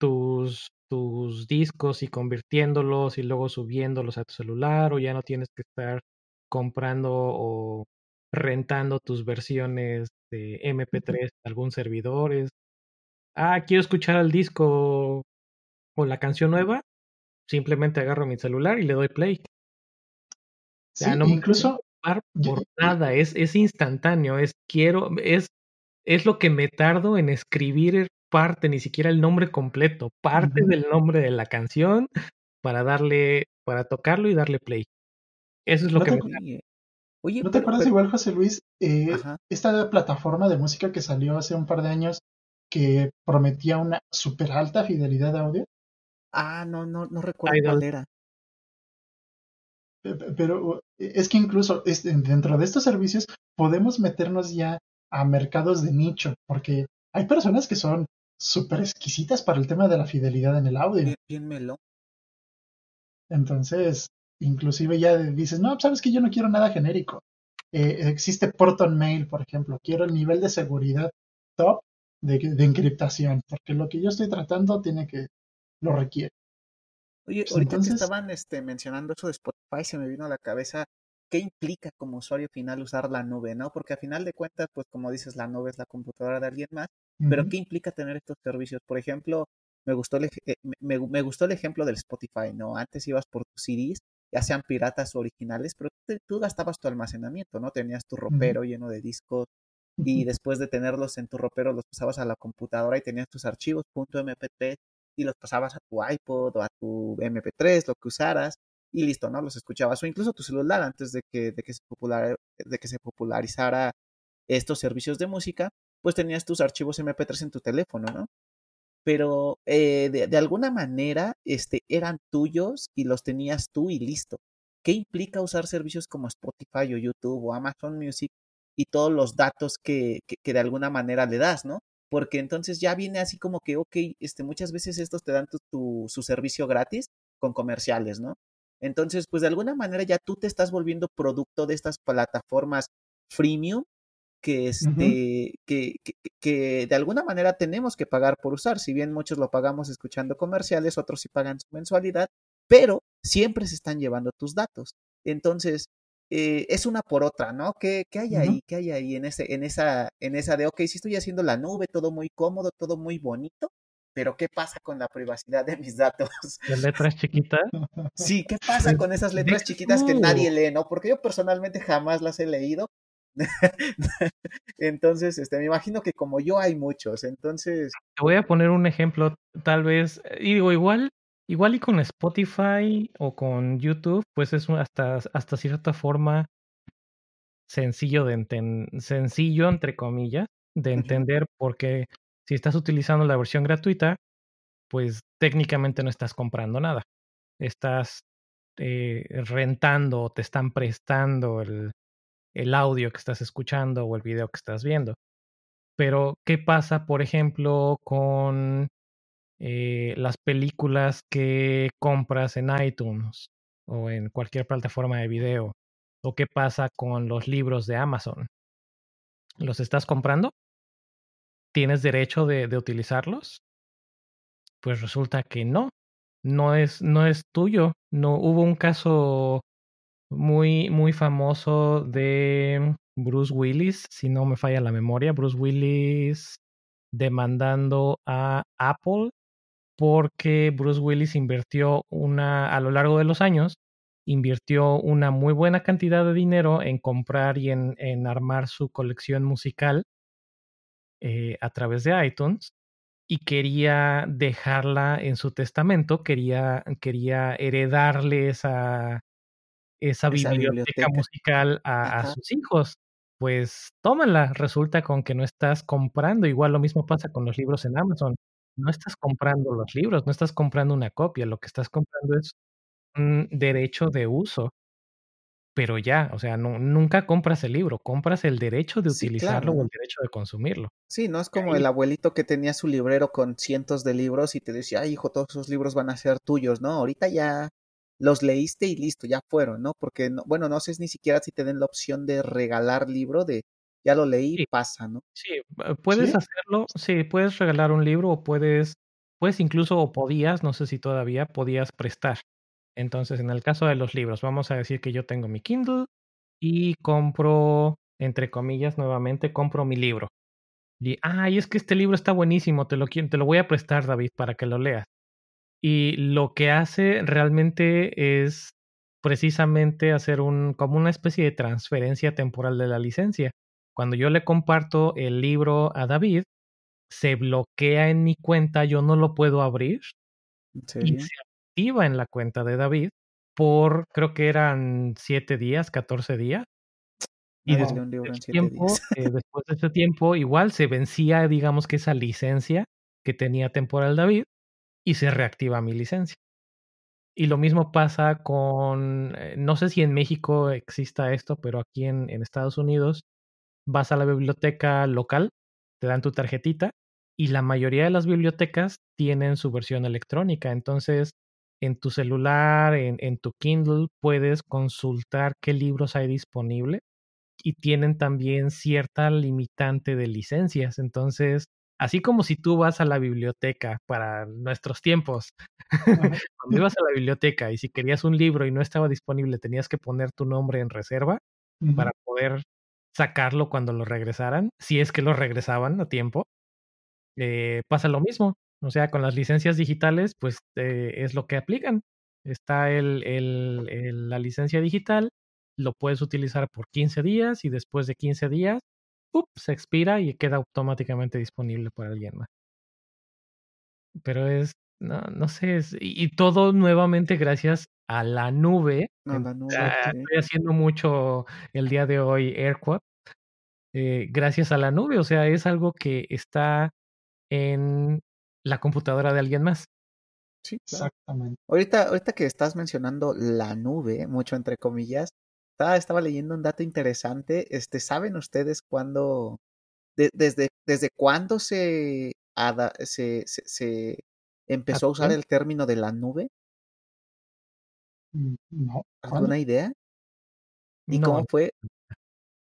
tus, tus discos y convirtiéndolos y luego subiéndolos a tu celular, o ya no tienes que estar comprando o rentando tus versiones de MP3 de algún servidor. Es, ah, quiero escuchar el disco o la canción nueva, simplemente agarro mi celular y le doy play. Sí, no incluso por nada, es, es instantáneo, es quiero, es, es lo que me tardo en escribir parte, ni siquiera el nombre completo, parte del nombre de la canción para darle, para tocarlo y darle play. Eso es lo que me Oye, ¿No te acuerdas igual, José Luis? Eh, esta plataforma de música que salió hace un par de años que prometía una super alta fidelidad de audio. Ah, no, no, no recuerdo cuál era. Pero es que incluso dentro de estos servicios podemos meternos ya a mercados de nicho, porque hay personas que son súper exquisitas para el tema de la fidelidad en el audio. Bien. Entonces, inclusive ya dices, no, sabes que yo no quiero nada genérico. Eh, existe Proton Mail, por ejemplo. Quiero el nivel de seguridad top de, de, encriptación, porque lo que yo estoy tratando tiene que, lo requiere. Oye, ahorita que estaban este, mencionando eso de Spotify, se me vino a la cabeza qué implica como usuario final usar la nube, ¿no? Porque a final de cuentas, pues como dices, la nube es la computadora de alguien más, pero ¿qué implica tener estos servicios? Por ejemplo, me gustó, el, eh, me, me, gustó el ejemplo del Spotify, ¿no? Antes ibas por tus CDs, ya sean piratas o originales, pero tú gastabas tu almacenamiento, ¿no? Tenías tu ropero lleno de discos y después de tenerlos en tu ropero los pasabas a la computadora y tenías tus archivos .mp3 y los pasabas a tu iPod o a tu MP3, lo que usaras y listo, ¿no? Los escuchabas o incluso tu celular antes de que, de que, se, popular, de que se popularizara estos servicios de música, pues tenías tus archivos MP3 en tu teléfono, ¿no? Pero eh, de, alguna manera este, eran tuyos y los tenías tú y listo. ¿Qué implica usar servicios como Spotify o YouTube o Amazon Music y todos los datos que, que, que de alguna manera le das, ¿no? Porque entonces ya viene así como que, ok, este, muchas veces estos te dan tu, tu, su servicio gratis con comerciales, ¿no? Entonces, pues de alguna manera ya tú te estás volviendo producto de estas plataformas freemium que, este, que, que, que, de alguna manera tenemos que pagar por usar. Si bien muchos lo pagamos escuchando comerciales, otros sí pagan su mensualidad, pero siempre se están llevando tus datos. Entonces, eh, es una por otra, ¿no? ¿Qué, qué hay ahí? ¿Qué hay ahí en, ese, en, esa, en esa de, ok, si estoy haciendo la nube, todo muy cómodo, todo muy bonito, pero ¿qué pasa con la privacidad de mis datos? ¿Las letras chiquitas? Sí, ¿qué pasa con esas letras chiquitas que nadie lee, no? Porque yo personalmente jamás las he leído. entonces, este, me imagino que como yo hay muchos, entonces... Te voy a poner un ejemplo, tal vez, y digo, igual, igual y con Spotify o con YouTube, pues es hasta, hasta cierta forma sencillo de entender, sencillo entre comillas, de entender porque si estás utilizando la versión gratuita, pues técnicamente no estás comprando nada. Estás eh, rentando o te están prestando el, el audio que estás escuchando o el video que estás viendo. Pero, ¿qué pasa, por ejemplo, con eh, las películas que compras en iTunes o en cualquier plataforma de video? ¿O qué pasa con los libros de Amazon? ¿Los estás comprando? ¿Tienes derecho de, de utilizarlos? Pues resulta que no, no es, no es tuyo. No hubo un caso muy, muy famoso de Bruce Willis, si no me falla la memoria, Bruce Willis demandando a Apple porque Bruce Willis invirtió una, a lo largo de los años, invirtió una muy buena cantidad de dinero en comprar y en, en armar su colección musical eh, a través de iTunes y quería dejarla en su testamento, quería, quería heredarle esa, esa, biblioteca, musical a, a, sus hijos. Pues tómala, resulta con que no estás comprando, igual lo mismo pasa con los libros en Amazon, no estás comprando los libros, no estás comprando una copia, lo que estás comprando es un derecho de uso pero ya, o sea, no, nunca compras el libro, compras el derecho de utilizarlo o el derecho de consumirlo. Sí, no es como el abuelito que tenía su librero con cientos de libros y te decía, ay, hijo, todos esos libros van a ser tuyos, ¿no? Ahorita ya los leíste y listo, ya fueron, ¿no? Porque, no, bueno, no sé ni siquiera si te den la opción de regalar libro, de ya lo leí, sí. pasa, ¿no? Sí, puedes ¿Sí? hacerlo, sí, puedes regalar un libro o puedes, puedes incluso, o podías, no sé si todavía, podías prestar. Entonces, en el caso de los libros, vamos a decir que yo tengo mi Kindle y compro, entre comillas, nuevamente, compro mi libro. Y, ay, es que este libro está buenísimo, te lo, te lo voy a prestar, David, para que lo leas. Y lo que hace realmente es precisamente hacer un, como una especie de transferencia temporal de la licencia. Cuando yo le comparto el libro a David, se bloquea en mi cuenta, yo no lo puedo abrir ¿En y se activa en la cuenta de David por creo que eran siete días, 14 días. Y después de ese tiempo, días. eh, después de ese tiempo, igual se vencía, digamos que esa licencia que tenía temporal David y se reactiva mi licencia. Y lo mismo pasa con, eh, no sé si en México exista esto, pero aquí en, en Estados Unidos vas a la biblioteca local, te dan tu tarjetita y la mayoría de las bibliotecas tienen su versión electrónica. Entonces, en tu celular, en, en tu Kindle, puedes consultar qué libros hay disponible y tienen también cierta limitante de licencias. Entonces, así como si tú vas a la biblioteca para nuestros tiempos, cuando ibas a la biblioteca y si querías un libro y no estaba disponible, tenías que poner tu nombre en reserva para poder sacarlo cuando lo regresaran, si es que lo regresaban a tiempo. Eh, pasa lo mismo. O sea, con las licencias digitales, pues eh, es lo que aplican. Está el, el, la licencia digital, lo puedes utilizar por 15 días y después de 15 días, ¡up! se expira y queda automáticamente disponible para alguien más. Pero es, no, no sé, es- y, y todo nuevamente gracias a la nube. A la nube, Ah, sí. Estoy haciendo mucho el día de hoy AirQuote. eh, gracias a la nube, o sea, es algo que está en la computadora de alguien más. Sí, claro. Exactamente. Ahorita, ahorita que estás mencionando la nube, mucho entre comillas, estaba, estaba leyendo un dato interesante. Este, ¿saben ustedes cuándo, de- desde, desde cuándo se, ada- se, se, se empezó a usar el término de la nube? Mm, No. ¿Alguna idea? ¿Y No, cómo fue?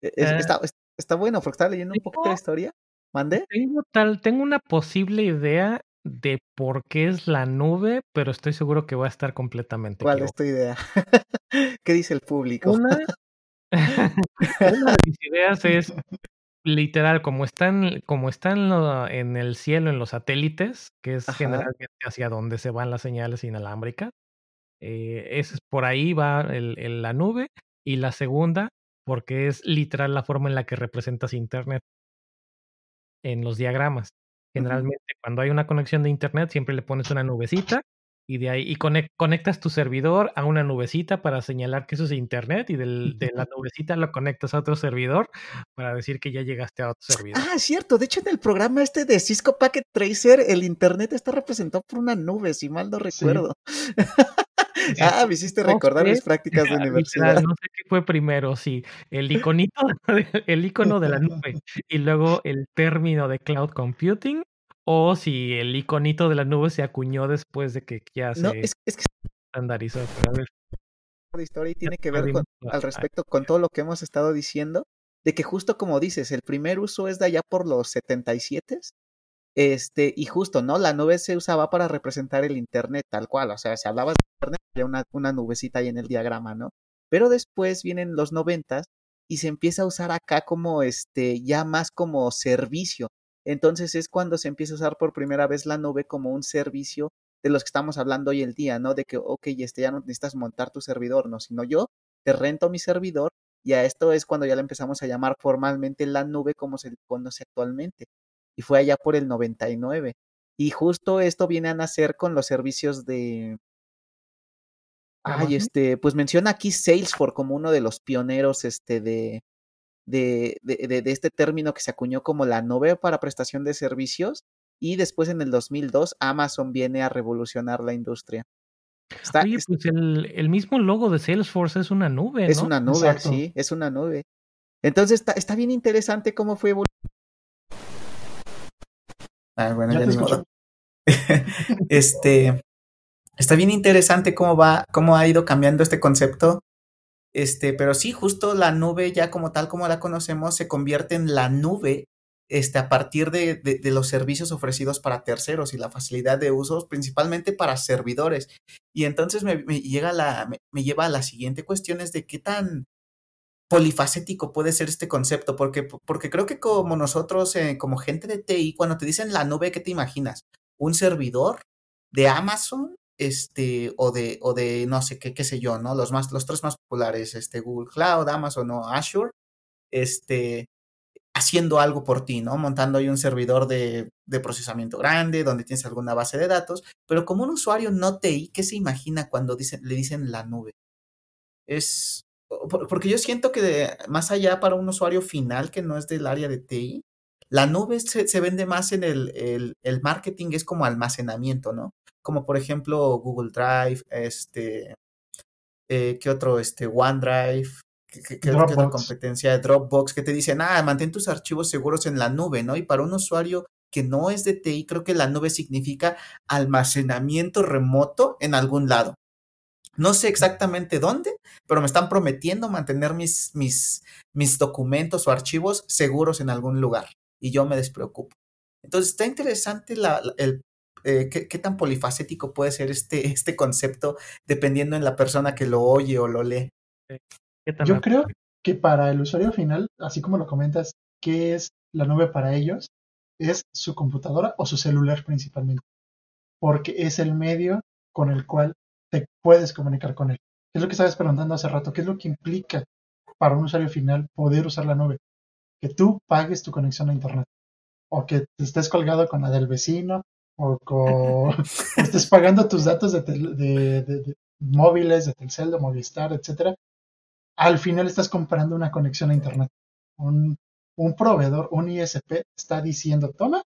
E- es- Eh, está, es- está bueno, porque estaba leyendo un poquito la historia. ¿Mandé? tengo tal, tengo una posible idea de por qué es la nube, pero estoy seguro que va a estar completamente ¿Cuál es equivocado. tu idea? ¿Qué dice el público? Una, una de mis ideas es literal, como están, como están lo- en el cielo, en los satélites, que es Ajá. generalmente hacia donde se van las señales inalámbricas, eh, es por ahí va el- el- la nube. Y la segunda, porque es literal la forma en la que representas Internet en los diagramas. Generalmente, cuando hay una conexión de Internet, siempre le pones una nubecita y de ahí y conec- conectas tu servidor a una nubecita para señalar que eso es Internet y del- de la nubecita lo conectas a otro servidor para decir que ya llegaste a otro servidor. Ah, es cierto. De hecho, en el programa este de Cisco Packet Tracer, el internet está representado por una nube, si mal no Sí. recuerdo. Sí, Ah, me hiciste recordar mis prácticas de universidad. no sé qué fue primero, si el iconito, el icono de la nube y luego el término de cloud computing, o si el iconito de la nube se acuñó después de que ya No, se es, es que estandarizó. Pero a ver, de historia y tiene que ver con, la- al respecto con todo lo que hemos estado diciendo, de que justo como dices, el primer uso es de allá por los 77, este, y justo, ¿no? La nube se usaba para representar el Internet tal cual, o sea, se hablaba de Internet, había una, una nubecita ahí en el diagrama, ¿no? Pero después vienen los 90 y se empieza a usar acá como, este, ya más como servicio. Entonces es cuando se empieza a usar por primera vez la nube como un servicio de los que estamos hablando hoy el día, ¿no? De que, ok, este ya no necesitas montar tu servidor, no, sino yo te rento mi servidor y a esto es cuando ya le empezamos a llamar formalmente la nube como se conoce actualmente. Y fue allá por el 99. Y justo esto viene a nacer con los servicios de... Ay, este, pues menciona aquí Salesforce como uno de los pioneros, este, de, de, de, de, este término que se acuñó como la nube para prestación de servicios. Y después en el 2002 Amazon viene a revolucionar la industria. Está, Oye, pues el, el mismo logo de Salesforce es una nube, es una nube, Exacto. sí, es una nube. Entonces está, está bien interesante cómo fue Ah, bueno, Ya ya. Este, está bien interesante cómo va, cómo ha ido cambiando este concepto. Este, pero sí, justo la nube ya como tal como la conocemos se convierte en la nube este, a partir de, de, los servicios ofrecidos para terceros y la facilidad de uso, principalmente para servidores. Y entonces me, llega la, me lleva a la siguiente cuestión es de qué tan polifacético puede ser este concepto, porque, porque creo que como nosotros, eh, como gente de TI, cuando te dicen la nube, ¿qué te imaginas? ¿Un servidor de Amazon? Este, o de, o de no sé qué, qué sé yo, ¿no? Los más, los tres más populares, este, Google Cloud, Amazon o Azure. Este, haciendo algo por ti, ¿no? Montando ahí un servidor de, de, procesamiento grande, donde tienes alguna base de datos, pero como un usuario no TI, ¿qué se imagina cuando dicen, le dicen la nube? Es, porque yo siento que más allá para un usuario final que no es del área de TI, la nube se, se vende más en el, el, marketing, es como almacenamiento, ¿no? Como por ejemplo Google Drive, este, eh, ¿qué otro? Este, OneDrive, ¿qué, qué, otra competencia de Dropbox? Que te dicen, ah, mantén tus archivos seguros en la nube, ¿no? Y para un usuario que no es de TI, creo que la nube significa almacenamiento remoto en algún lado. No sé exactamente dónde, pero me están prometiendo mantener mis, mis, mis documentos o archivos seguros en algún lugar y yo me despreocupo. Entonces está interesante la, el, eh, qué, qué, tan polifacético puede ser este, este concepto dependiendo en la persona que lo oye o lo lee. Yo creo que para el usuario final, así como lo comentas, ¿qué es la nube para ellos? Es su computadora o su celular principalmente, porque es el medio con el cual te puedes comunicar con él. Es lo que estabas preguntando hace rato, ¿qué es lo que implica para un usuario final poder usar la nube? Que tú pagues tu conexión a Internet o que te estés colgado con la del vecino o con estés pagando tus datos de, de, de, móviles, de Telcel, de Movistar, etcétera. Al final estás comprando una conexión a Internet. Un, un proveedor, un ISP, está diciendo, toma,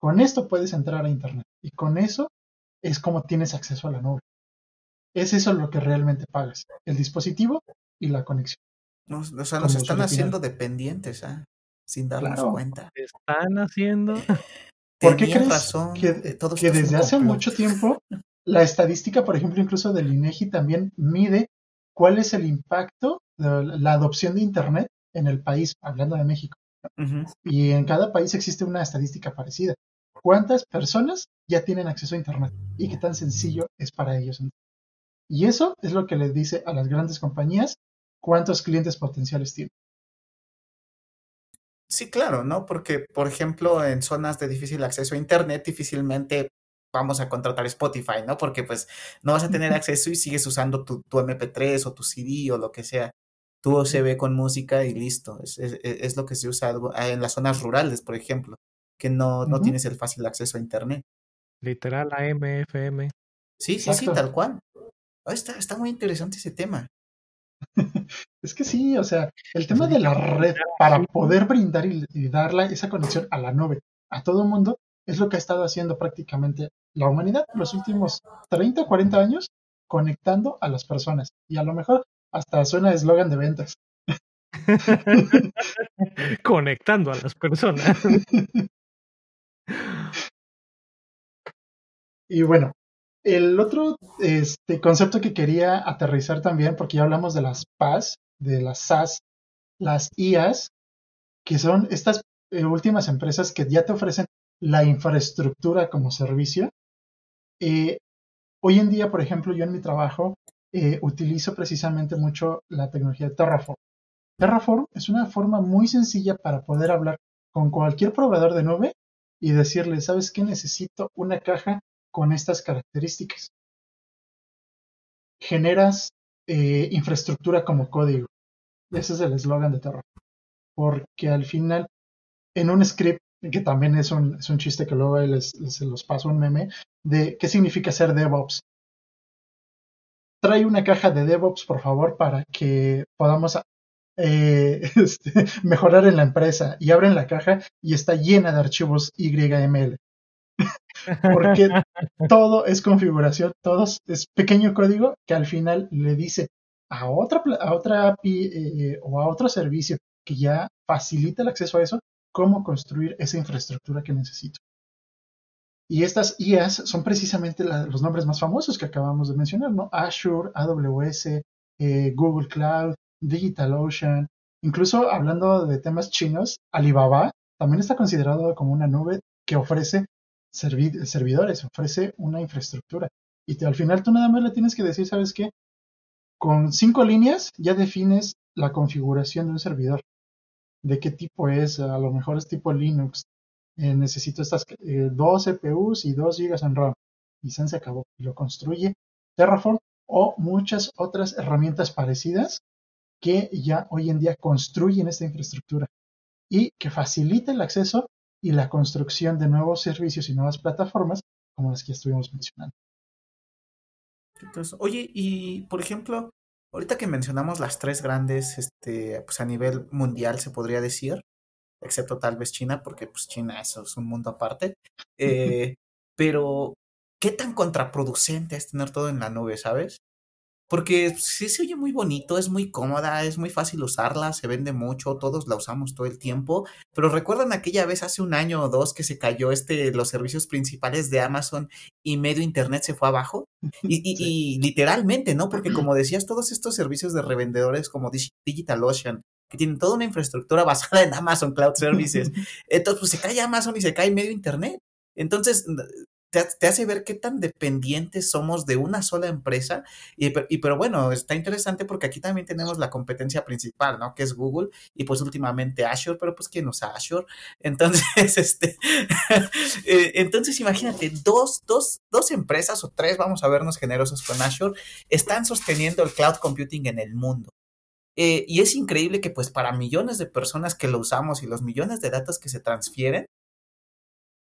con esto puedes entrar a Internet. Y con eso es como tienes acceso a la nube. Es eso lo que realmente pagas, el dispositivo y la conexión. o sea, nos están haciendo dependientes, ¿eh? sin darnos claro. cuenta. Están haciendo. ¿Por qué crees razón, que, que desde hace mucho tiempo la estadística, por ejemplo, incluso del INEGI también mide cuál es el impacto de la adopción de Internet en el país, hablando de México? Uh -huh. Y en cada país existe una estadística parecida. ¿Cuántas personas ya tienen acceso a Internet? ¿Y qué tan sencillo es para ellos? Y eso es lo que les dice a las grandes compañías cuántos clientes potenciales tienen. Sí, claro, ¿no? Porque, por ejemplo, en zonas de difícil acceso a Internet, difícilmente vamos a contratar Spotify, ¿no? Porque pues no vas a tener acceso y sigues usando tu, tu MP3 o tu CD o lo que sea. Tu se ve con música y listo. Es, es, es, lo que se usa en las zonas rurales, por ejemplo, que no, no uh -huh. tienes el fácil acceso a Internet. Literal, AM, FM. Sí, sí, Exacto. sí, tal cual. Oh, está, está muy interesante ese tema. es que sí, o sea, el tema de la red para poder brindar y, y darle esa conexión a la nube a todo el mundo es lo que ha estado haciendo prácticamente la humanidad en los últimos 30 o 40 años, conectando a las personas. Y a lo mejor hasta suena eslogan de ventas. Conectando a las personas. y bueno, el otro este, concepto que quería aterrizar también, porque ya hablamos de las PAS, de las SAS, las IAS, que son estas eh, últimas empresas que ya te ofrecen la infraestructura como servicio. Eh, hoy en día, por ejemplo, yo en mi trabajo eh, utilizo precisamente mucho la tecnología de Terraform. Terraform es una forma muy sencilla para poder hablar con cualquier proveedor de nube y decirle, ¿sabes qué? Necesito una caja con estas características. Generas eh, infraestructura como código. Ese es el eslogan de Terraform. Porque al final, en un script, que también es un, es un chiste que luego les, les los paso un meme, de qué significa ser DevOps. Trae una caja de DevOps, por favor, para que podamos eh, este, mejorar en la empresa. Y abren la caja y está llena de archivos YML. Porque todo es configuración, todo es pequeño código que al final le dice a otra, a otra API eh, o a otro servicio que ya facilita el acceso a eso, cómo construir esa infraestructura que necesito. Y estas IAs son precisamente la, los nombres más famosos que acabamos de mencionar, ¿no? Azure, AWS, eh, Google Cloud, DigitalOcean. Incluso hablando de temas chinos, Alibaba también está considerado como una nube que ofrece servi servidores, ofrece una infraestructura. Y al final tú nada más le tienes que decir, ¿sabes qué? Con cinco líneas ya defines la configuración de un servidor. De qué tipo es, a lo mejor es tipo Linux. Eh, necesito estas eh, dos CPUs y dos GB en RAM. Y se acabó. Y lo construye Terraform o muchas otras herramientas parecidas que ya hoy en día construyen esta infraestructura. y que facilite el acceso y la construcción de nuevos servicios y nuevas plataformas como las que estuvimos mencionando. Entonces, oye, y por ejemplo, ahorita que mencionamos las tres grandes, este, pues a nivel mundial se podría decir, excepto tal vez China, porque pues China eso es un mundo aparte, eh, pero ¿qué tan contraproducente es tener todo en la nube, sabes? Porque sí se oye muy bonito, es muy cómoda, es muy fácil usarla, se vende mucho, todos la usamos todo el tiempo. Pero recuerdan aquella vez hace un año o dos que se cayó este, los servicios principales de Amazon y medio internet se fue abajo. Y, y, literalmente, ¿no? Porque como decías, todos estos servicios de revendedores como DigitalOcean, que tienen toda una infraestructura basada en Amazon Cloud Services, entonces pues se cae Amazon y se cae medio internet. Entonces, te, hace ver qué tan dependientes somos de una sola empresa. Y, pero bueno, está interesante porque aquí también tenemos la competencia principal, ¿no? Que es Google y pues últimamente Azure, pero pues ¿quién usa Azure? Entonces, este, eh, entonces imagínate, dos, dos, dos empresas o tres, vamos a vernos generosos con Azure, están sosteniendo el cloud computing en el mundo. Eh, y es increíble que pues para millones de personas que lo usamos y los millones de datos que se transfieren,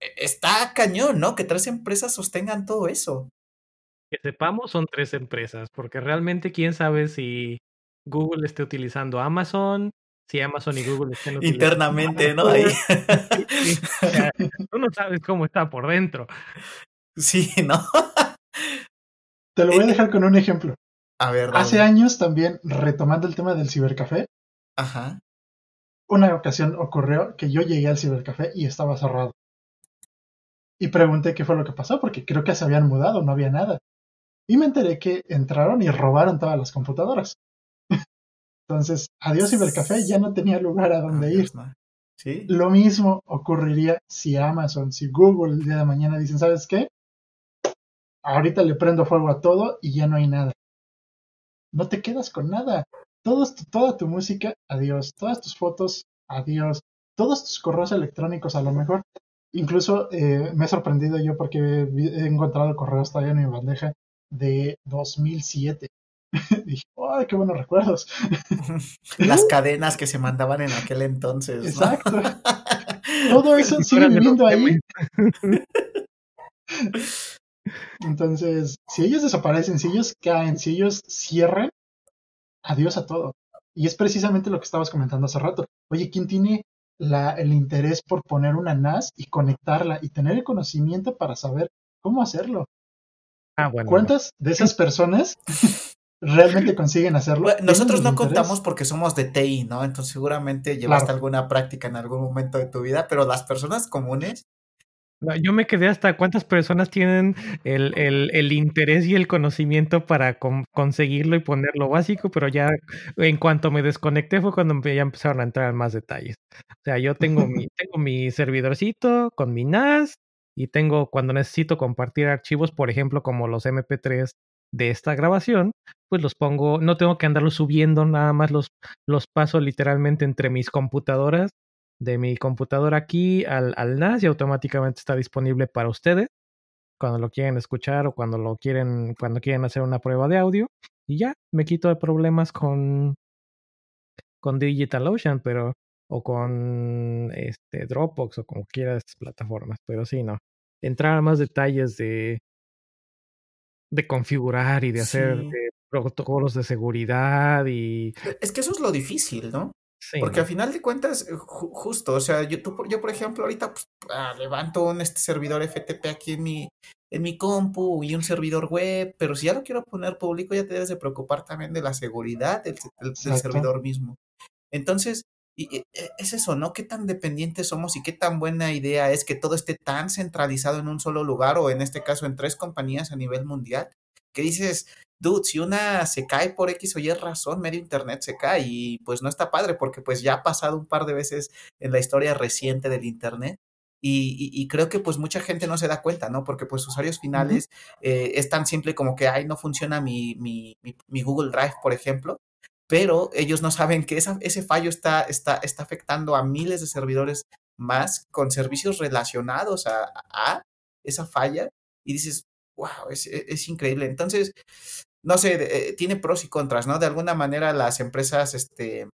está cañón, ¿no? Que tres empresas sostengan todo eso. Que sepamos son tres empresas, porque realmente quién sabe si Google esté utilizando Amazon, si Amazon y Google estén utilizando internamente, ¿no? Ahí. tú no sabes cómo está por dentro. Sí, ¿no? Te lo voy a eh, dejar con un ejemplo. A ver, Hace años también, retomando el tema del cibercafé, Ajá. una ocasión ocurrió que yo llegué al cibercafé y estaba cerrado y pregunté qué fue lo que pasó, porque creo que se habían mudado, no había nada. Y me enteré que entraron y robaron todas las computadoras. Entonces, adiós cibercafé, ya no tenía lugar a donde ir. ¿Sí? Lo mismo ocurriría si Amazon, si Google el día de mañana dicen, ¿sabes qué? Ahorita le prendo fuego a todo y ya no hay nada. No te quedas con nada. toda tu música, adiós. Todas tus fotos, adiós. Todos tus correos electrónicos, a lo mejor Incluso eh, me he sorprendido yo porque he encontrado correos todavía en mi bandeja de 2007. Dije, ¡ay, qué buenos recuerdos! Las cadenas que se mandaban en aquel entonces. Exacto. Todo eso sigue viviendo ahí. Entonces, si ellos desaparecen, si ellos caen, si ellos cierran, adiós a todo. Y es precisamente lo que estabas comentando hace rato. Oye, ¿quién tiene la, el interés por poner una NAS y conectarla y tener el conocimiento para saber cómo hacerlo. Ah, bueno, ¿Cuántas de esas personas realmente consiguen hacerlo? nosotros no contamos porque somos de TI, ¿no? Entonces seguramente llevaste alguna práctica en algún momento de tu vida, pero las personas comunes yo me quedé hasta cuántas personas tienen el, el, el interés y el conocimiento para conseguirlo y ponerlo básico, pero ya en cuanto me desconecté fue cuando ya empezaron a entrar más detalles. O sea, yo tengo mi, tengo mi servidorcito con mi NAS y tengo cuando necesito compartir archivos, por ejemplo, como los MP3 de esta grabación, pues los pongo, no tengo que andarlos subiendo, nada más los, los paso literalmente entre mis computadoras de mi computadora aquí al, al NAS y automáticamente está disponible para ustedes cuando lo quieren escuchar o cuando lo quieren, cuando quieren hacer una prueba de audio. Y ya, me quito de problemas con, con DigitalOcean, pero, o con este Dropbox o como quiera de estas plataformas. Pero sí, no. Entrar a más detalles de, de configurar y de hacer protocolos de seguridad y. Es que eso es lo difícil, ¿no? Porque al final de cuentas, eh, justo, o sea, yo, yo por ejemplo, ahorita pues, ah, levanto un este servidor FTP aquí en mi, en mi compu y un servidor web, pero si ya lo quiero poner público, ya te debes de preocupar también de la seguridad del, servidor mismo. Entonces, y, e, es eso, ¿no? ¿Qué tan dependientes somos y qué tan buena idea es que todo esté tan centralizado en un solo lugar o en este caso en tres compañías a nivel mundial? Que dices, dude, si una se cae por X o Y razón, medio internet se cae y pues no está padre porque pues ya ha pasado un par de veces en la historia reciente del internet. Y, creo que pues mucha gente no se da cuenta, ¿no? Porque pues usuarios finales eh, es tan simple como que, ay, no funciona mi, mi, mi, Google Drive, por ejemplo, pero ellos no saben que esa, ese fallo está, está, está afectando a miles de servidores más con servicios relacionados a, a esa falla. Y dices, wow, es, e, es, increíble. Entonces, no sé, eh, tiene pros y contras, ¿no? De alguna manera las empresas, este,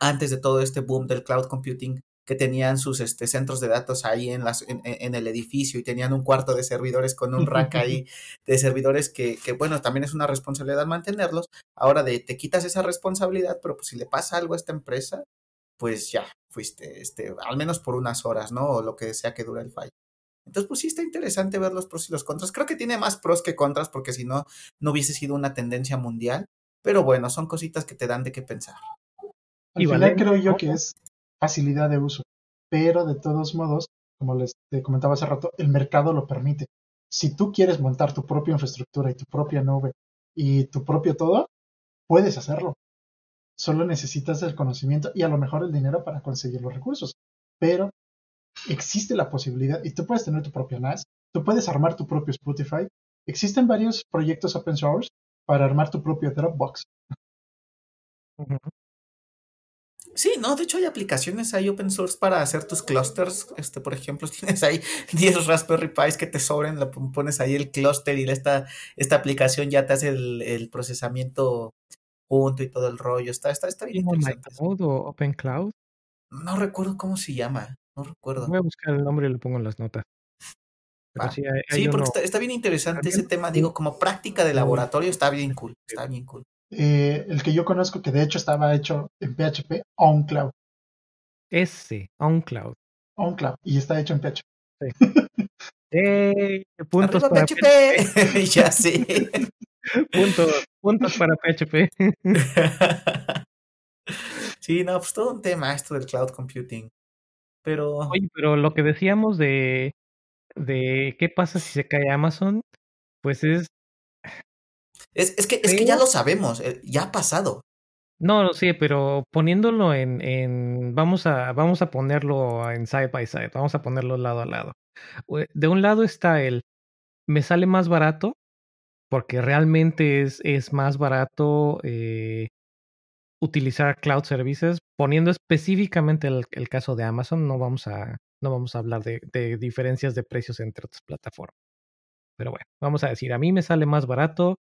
antes de todo este boom del cloud computing, que tenían sus este, centros de datos ahí en, las, en, el edificio y tenían un cuarto de servidores con un rack ahí de servidores que, que, bueno, también es una responsabilidad mantenerlos. Ahora de, te quitas esa responsabilidad, pero pues si le pasa algo a esta empresa, pues ya fuiste, este, al menos por unas horas, ¿no? O lo que sea que dure el fallo. Entonces, pues sí está interesante ver los pros y los contras. Creo que tiene más pros que contras porque si no, no hubiese sido una tendencia mundial. Pero bueno, son cositas que te dan de qué pensar. Al final creo yo que es facilidad de uso, pero de todos modos, como les comentaba hace rato, el mercado lo permite. Si tú quieres montar tu propia infraestructura y tu propia nube y tu propio todo, puedes hacerlo. Solo necesitas el conocimiento y a lo mejor el dinero para conseguir los recursos. Pero existe la posibilidad y tú puedes tener tu propia NAS, tú puedes armar tu propio Spotify. Existen varios proyectos open source para armar tu propio Dropbox. Sí, no, de hecho hay aplicaciones ahí open source para hacer tus clusters. Este, por ejemplo, tienes ahí 10 Raspberry Pis que te sobren, lo pones ahí el cluster y esta, esta aplicación ya te hace el, procesamiento junto y todo el rollo. Está, está, está bien interesante. o Open Cloud? No recuerdo cómo se llama, no recuerdo. Voy a buscar el nombre y lo pongo en las notas. sí, porque está, está, bien interesante ese tema, digo, como práctica de laboratorio está bien cool, está bien cool. Eh, el que yo conozco, que de hecho estaba hecho en PHP, OnCloud. Ese, OnCloud. OnCloud, y está hecho en PHP. Sí. ¡Eh! Puntos para PHP. ya sí. puntos, puntos para PHP. sí, no, pues todo un tema esto del cloud computing. Pero. Oye, pero lo que decíamos de, de qué pasa si se cae Amazon, pues es es, es, que, es que ya lo sabemos, eh, ya ha pasado. No, no sé, pero poniéndolo en, en vamos a vamos a ponerlo en side by side, vamos a ponerlo lado a lado. De un lado está el me sale más barato porque realmente es, es más barato eh, utilizar cloud services, poniendo específicamente el, caso de Amazon, no vamos a no vamos a hablar de, de diferencias de precios entre otras plataformas. Pero bueno, vamos a decir, a mí me sale más barato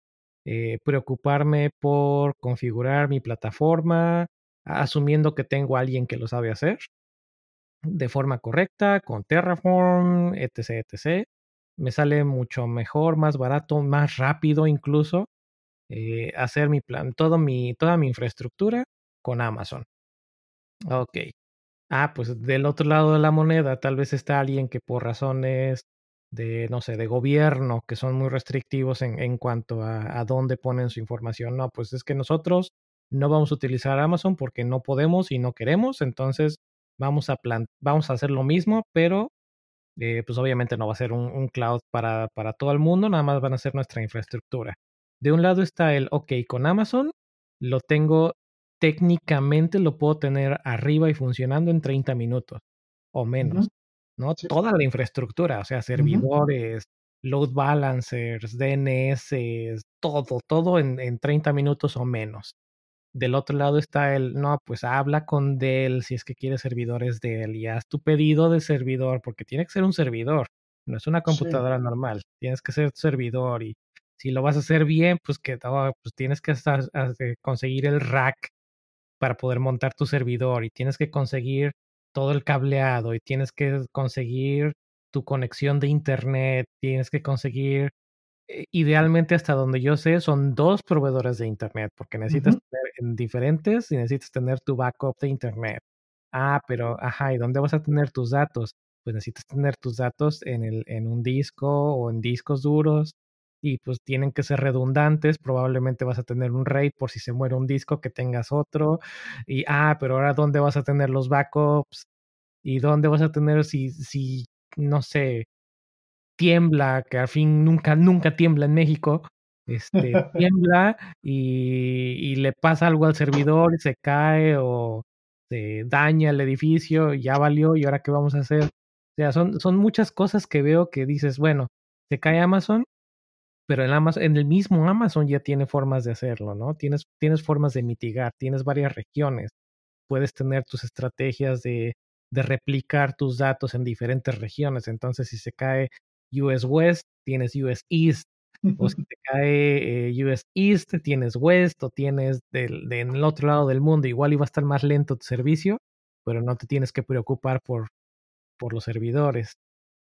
eh, preocuparme por configurar mi plataforma, asumiendo que tengo a alguien que lo sabe hacer de forma correcta, con Terraform, etc, etc. Me sale mucho mejor, más barato, más rápido incluso eh, hacer mi plan, todo mi, toda mi infraestructura con Amazon. Ok. Ah, pues del otro lado de la moneda tal vez está alguien que por razones de, no sé, de gobierno, que son muy restrictivos en, en cuanto a, a, dónde ponen su información. No, pues es que nosotros no vamos a utilizar Amazon porque no podemos y no queremos, entonces vamos a, vamos a hacer lo mismo, pero eh, pues obviamente no va a ser un, un, cloud para, para todo el mundo, nada más van a ser nuestra infraestructura. De un lado está el, ok, con Amazon lo tengo técnicamente, lo puedo tener arriba y funcionando en 30 minutos o menos. ¿no? Toda la infraestructura, o sea, servidores, load balancers, DNS, todo, todo en, en 30 minutos o menos. Del otro lado está el, no, pues habla con Dell si es que quieres servidores Dell y haz tu pedido de servidor, porque tiene que ser un servidor, no es una computadora normal, tienes que ser servidor y si lo vas a hacer bien, pues que pues tienes que conseguir el rack para poder montar tu servidor y tienes que conseguir todo el cableado y tienes que conseguir tu conexión de internet, tienes que conseguir, eh, idealmente hasta donde yo sé, son dos proveedores de internet, porque necesitas tener en diferentes y necesitas tener tu backup de internet. Ah, pero, ajá, ¿y dónde vas a tener tus datos? Pues necesitas tener tus datos en, el, en un disco o en discos duros y pues tienen que ser redundantes, probablemente vas a tener un RAID por si se muere un disco que tengas otro y ah, pero ahora dónde vas a tener los backups y dónde vas a tener si si no sé, tiembla, que al fin nunca nunca tiembla en México, este tiembla y, y le pasa algo al servidor y se cae o se daña el edificio, ya valió y ahora qué vamos a hacer? O sea, son, son muchas cosas que veo que dices, bueno, se cae Amazon, pero en, Amazon, en el mismo Amazon ya tiene formas de hacerlo, ¿no? Tienes, tienes formas de mitigar, tienes varias regiones, puedes tener tus estrategias de, de replicar tus datos en diferentes regiones. Entonces, si se cae US West, tienes US East O si te cae eh, US East, tienes West o tienes del, del otro lado del mundo, igual iba a estar más lento tu servicio, pero no te tienes que preocupar por, por los servidores.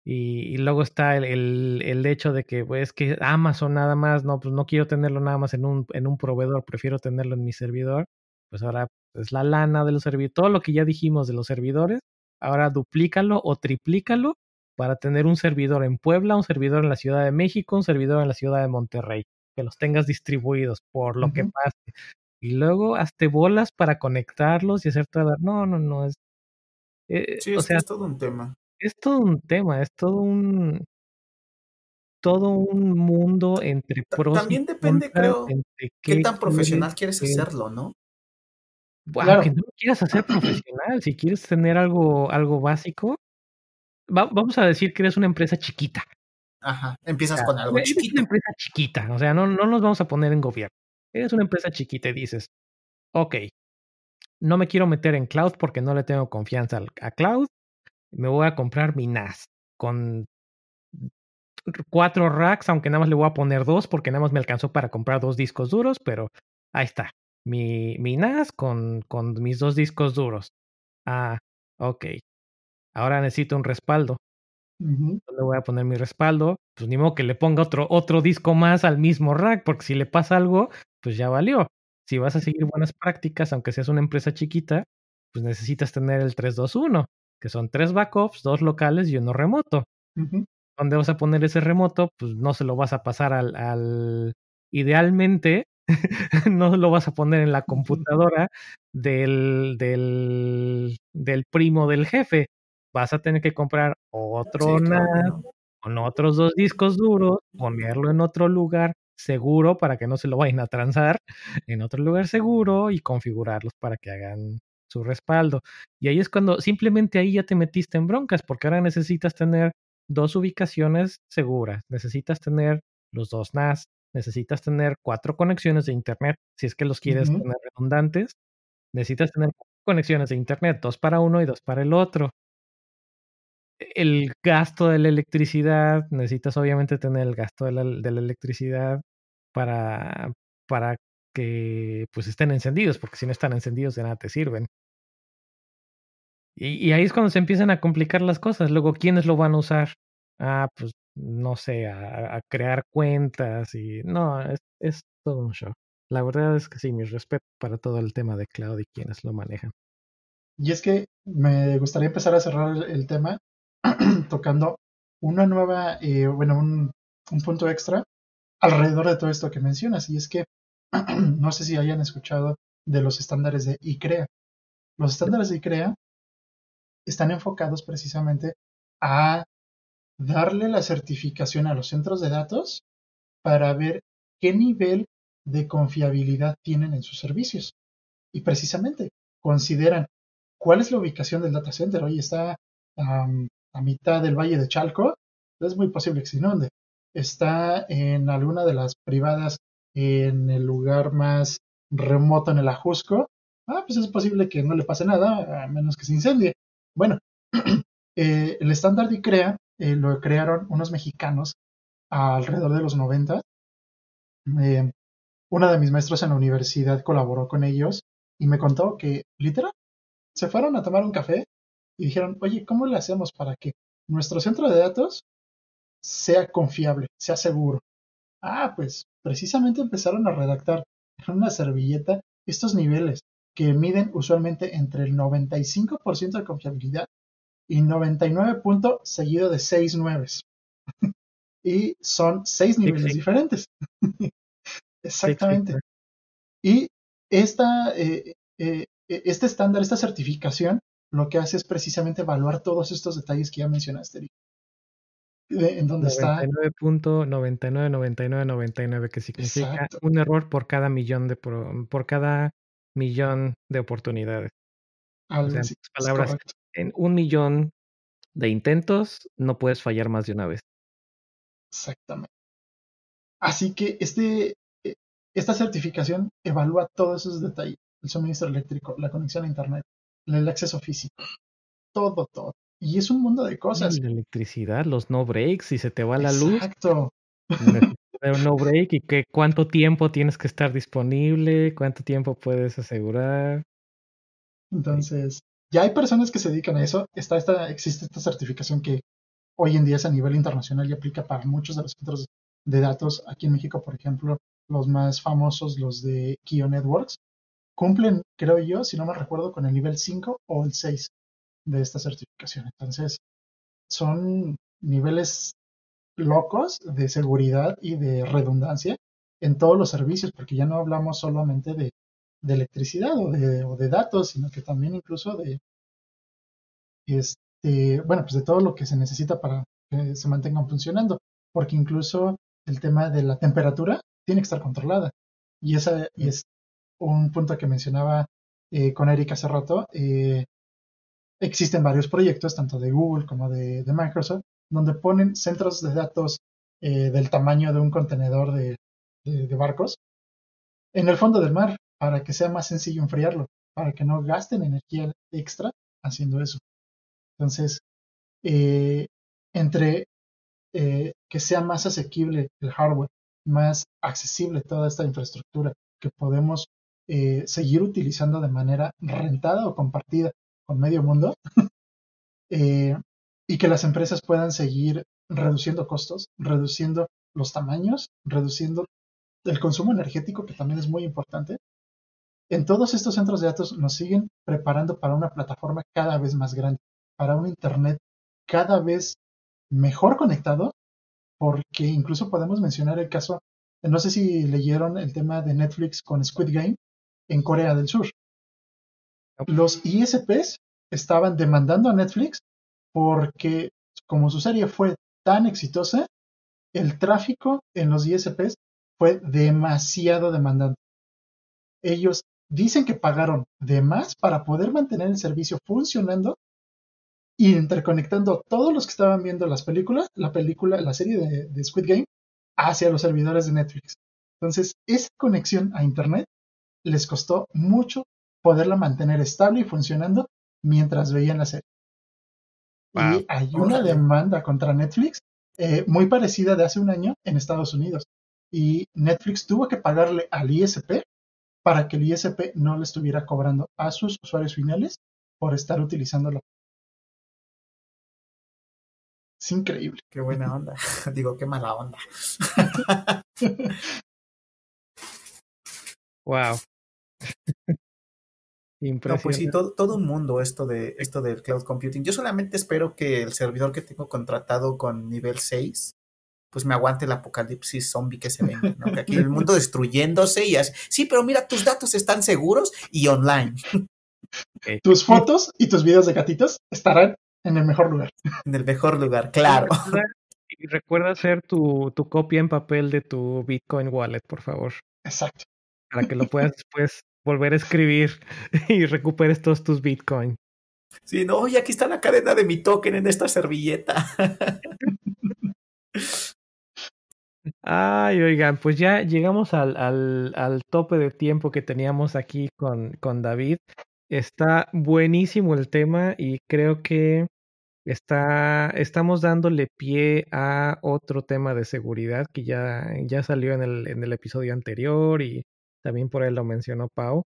Y, luego está el, el, hecho de que, pues, que Amazon nada más, no, pues no quiero tenerlo nada más en un, en un proveedor, prefiero tenerlo en mi servidor. Pues ahora es la lana de los servidores, todo lo que ya dijimos de los servidores, ahora duplícalo o triplícalo para tener un servidor en Puebla, un servidor en la Ciudad de México, un servidor en la Ciudad de Monterrey, que los tengas distribuidos por lo que pase. Y luego hazte bolas para conectarlos y hacer todo. No, no, no, es. Eh, sí, o sea, es todo un tema es todo un tema, es todo un todo un mundo entre pros También depende, creo, qué, tan profesional quieres hacerlo, ¿no? Bueno, aunque no quieras hacer profesional, si quieres tener algo, algo básico, vamos a decir que eres una empresa chiquita. Ajá, empiezas con algo chiquito. Eres una empresa chiquita, o sea, no, no nos vamos a poner en gobierno. Eres una empresa chiquita y dices, ok, no me quiero meter en cloud porque no le tengo confianza a cloud, me voy a comprar mi NAS con cuatro racks, aunque nada más le voy a poner dos porque nada más me alcanzó para comprar dos discos duros, pero ahí está. Mi, mi NAS con, con mis dos discos duros. Ah, ok. Ahora necesito un respaldo. ¿Dónde voy a poner mi respaldo? Pues ni modo que le ponga otro, otro disco más al mismo rack, porque si le pasa algo, pues ya valió. Si vas a seguir buenas prácticas, aunque seas una empresa chiquita, pues necesitas tener el 321 que son tres backups, dos locales y uno remoto. ¿Dónde vas a poner ese remoto? Pues no se lo vas a pasar al, al... idealmente, no lo vas a poner en la computadora del, del, del primo del jefe. Vas a tener que comprar otro NAS con otros dos discos duros, ponerlo en otro lugar seguro para que no se lo vayan a transar, en otro lugar seguro y configurarlos para que hagan su respaldo. Y ahí es cuando simplemente ahí ya te metiste en broncas, porque ahora necesitas tener dos ubicaciones seguras, necesitas tener los dos NAS, necesitas tener cuatro conexiones de Internet, si es que los quieres tener redundantes, necesitas tener conexiones de Internet, dos para uno y dos para el otro. El gasto de la electricidad, necesitas obviamente tener el gasto de la, de la electricidad para, para que pues estén encendidos, porque si no están encendidos de nada te sirven. Y, ahí es cuando se empiezan a complicar las cosas. Luego, ¿quiénes lo van a usar? Ah, pues no sé, a, crear cuentas y no, es, todo un show. La verdad es que sí, mi respeto para todo el tema de cloud y quienes lo manejan. Y es que me gustaría empezar a cerrar el, tema tocando una nueva, eh, bueno, un, un punto extra alrededor de todo esto que mencionas. Y es que no sé si hayan escuchado de los estándares de ICREA. Los estándares de ICREA están enfocados precisamente a darle la certificación a los centros de datos para ver qué nivel de confiabilidad tienen en sus servicios. Y precisamente consideran cuál es la ubicación del data center. Hoy está a mitad del valle de Chalco, es muy posible que se inunde. Está en alguna de las privadas en el lugar más remoto en el Ajusco. Ah, pues es posible que no le pase nada, a menos que se incendie. Bueno, eh, el estándar de ICREA eh, lo crearon unos mexicanos alrededor de los 90. Eh, una de mis maestros en la universidad colaboró con ellos y me contó que, literal, se fueron a tomar un café y dijeron, oye, ¿cómo le hacemos para que nuestro centro de datos sea confiable, sea seguro? Ah, pues precisamente empezaron a redactar en una servilleta estos niveles que miden usualmente entre el 95% de confiabilidad y 99 puntos seguido de 6 nueves. y son 6 niveles diferentes. Exactamente. Y esta, eh, eh, este estándar, esta certificación, lo que hace es precisamente evaluar todos estos detalles que ya mencionaste, en donde está 99.999999 que significa un error por cada millón de por cada millón de oportunidades. o sea, en palabras, en un millón de intentos no puedes fallar más de una vez. Exactamente. Así que este, e, esta certificación evalúa todos esos detalles. El suministro eléctrico, la conexión a Internet, el acceso físico, todo, todo. Y es un mundo de cosas. La electricidad, los no breaks, si se te va la luz. Exacto. Un no break y que cuánto tiempo tienes que estar disponible, cuánto tiempo puedes asegurar. Entonces, ya hay personas que se dedican a eso. Está esta, existe esta certificación que hoy en día es a nivel internacional y aplica para muchos de los centros de datos. Aquí en México, por ejemplo, los más famosos, los de Kio Networks, cumplen, creo yo, si no me recuerdo, con el nivel 5 o el 6 de esta certificación. Entonces, son niveles locos de seguridad y de redundancia en todos los servicios, porque ya no hablamos solamente de, electricidad o de, o de, datos, sino que también incluso de, este, bueno, pues de todo lo que se necesita para que se mantengan funcionando, porque incluso el tema de la temperatura tiene que estar controlada. Y, esa, y es un punto que mencionaba eh, con Erika hace rato. Eh, existen varios proyectos, tanto de Google como de, Microsoft, donde ponen centros de datos eh, del tamaño de un contenedor de, barcos en el fondo del mar para que sea más sencillo enfriarlo, para que no gasten energía extra haciendo eso. Entonces, entre que sea más asequible el hardware, más accesible toda esta infraestructura que podemos eh, seguir utilizando de manera rentada o compartida con medio mundo eh, y que las empresas puedan seguir reduciendo costos, reduciendo los tamaños, reduciendo el consumo energético, que también es muy importante. En todos estos centros de datos nos siguen preparando para una plataforma cada vez más grande, para un Internet cada vez mejor conectado, porque incluso podemos mencionar el caso, no sé si leyeron el tema de Netflix con Squid Game, en Corea del Sur. Los ISPs estaban demandando a Netflix porque como su serie fue tan exitosa, el tráfico en los ISPs fue demasiado demandante. Ellos dicen que pagaron de más para poder mantener el servicio funcionando y interconectando todos los que estaban viendo las películas, la película, la serie de, de Squid Game, hacia los servidores de Netflix. Entonces, esa conexión a Internet les costó mucho poderla mantener estable y funcionando mientras veían la serie. Y hay una demanda contra Netflix eh, muy parecida de hace un año en Estados Unidos. Y Netflix tuvo que pagarle al ISP para que el ISP no le estuviera cobrando a sus usuarios finales por estar utilizándola. Es increíble. Qué buena onda. Digo, qué mala onda. wow. No, pues sí, todo, todo un mundo esto de esto del cloud computing. Yo solamente espero que el servidor que tengo contratado con nivel 6 pues me aguante el apocalipsis zombie que se venga, ¿no? Que aquí el mundo destruyéndose y así. Sí, pero mira, tus datos están seguros y online. Tus fotos y tus videos de gatitos estarán en el mejor lugar. En el mejor lugar, claro. Y recuerda hacer tu, tu copia en papel de tu Bitcoin wallet, por favor. Exacto para que lo puedas después volver a escribir y recuperes todos tus Bitcoin. Sí, no, y aquí está la cadena de mi token en esta servilleta. Ay, oigan, pues ya llegamos al, al, al tope de tiempo que teníamos aquí con, con David. Está buenísimo el tema y creo que Está, estamos dándole pie a otro tema de seguridad que ya, ya salió en el, en el episodio anterior y también por él lo mencionó Pau.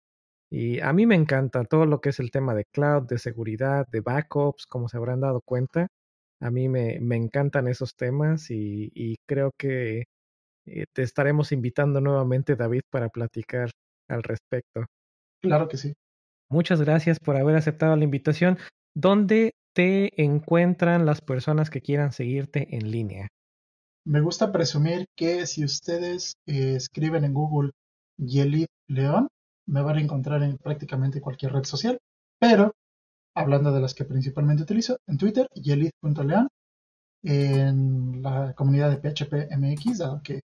Y a mí me encanta todo lo que es el tema de cloud, de seguridad, de backups, como se habrán dado cuenta. A mí me, me encantan esos temas y, creo que eh, te estaremos invitando nuevamente, David, para platicar al respecto. Claro que sí. Muchas gracias por haber aceptado la invitación. ¿Dónde te encuentran las personas que quieran seguirte en línea? Me gusta presumir que si ustedes eh, escriben en Google Yelit León, me van a encontrar en prácticamente cualquier red social, pero hablando de las que principalmente utilizo, en Twitter, yelit.león, en la comunidad de PHP MX, dado que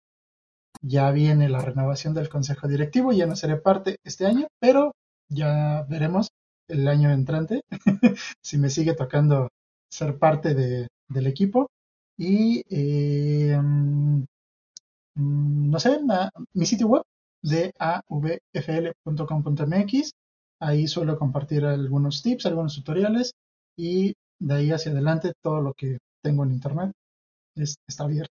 ya viene la renovación del consejo directivo, ya no seré parte este año, pero ya veremos el año entrante si me sigue tocando ser parte de, del equipo. Y eh, mm, no sé, mi sitio web de avfl.com.mx. Ahí suelo compartir algunos tips, algunos tutoriales y de ahí hacia adelante todo lo que tengo en internet está abierto.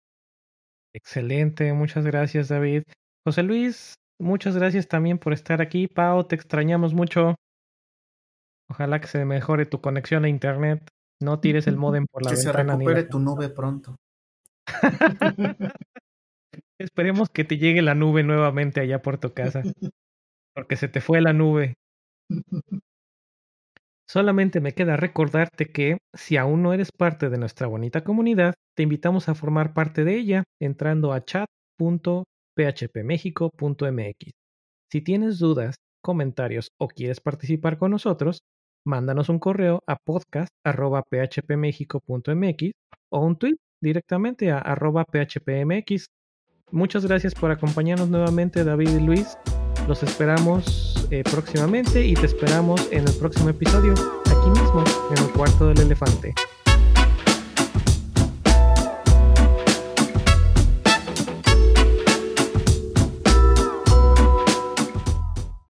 Excelente, muchas gracias David. José Luis, muchas gracias también por estar aquí. Pau, te extrañamos mucho. Ojalá que se mejore tu conexión a internet. No tires el modem por la que ventana. Que se recupere tu nube pronto. Esperemos que te llegue la nube nuevamente allá por tu casa. Porque se te fue la nube. Solamente me queda recordarte que si aún no eres parte de nuestra bonita comunidad, te invitamos a formar parte de ella entrando a chat.phpmexico.mx. Si tienes dudas, comentarios o quieres participar con nosotros, mándanos un correo a podcast.phpmexico.mx o un tweet directamente a arroba phpmx. Muchas gracias por acompañarnos nuevamente David y Luis. Los esperamos eh, próximamente y te esperamos en el próximo episodio, aquí mismo, en el cuarto del elefante.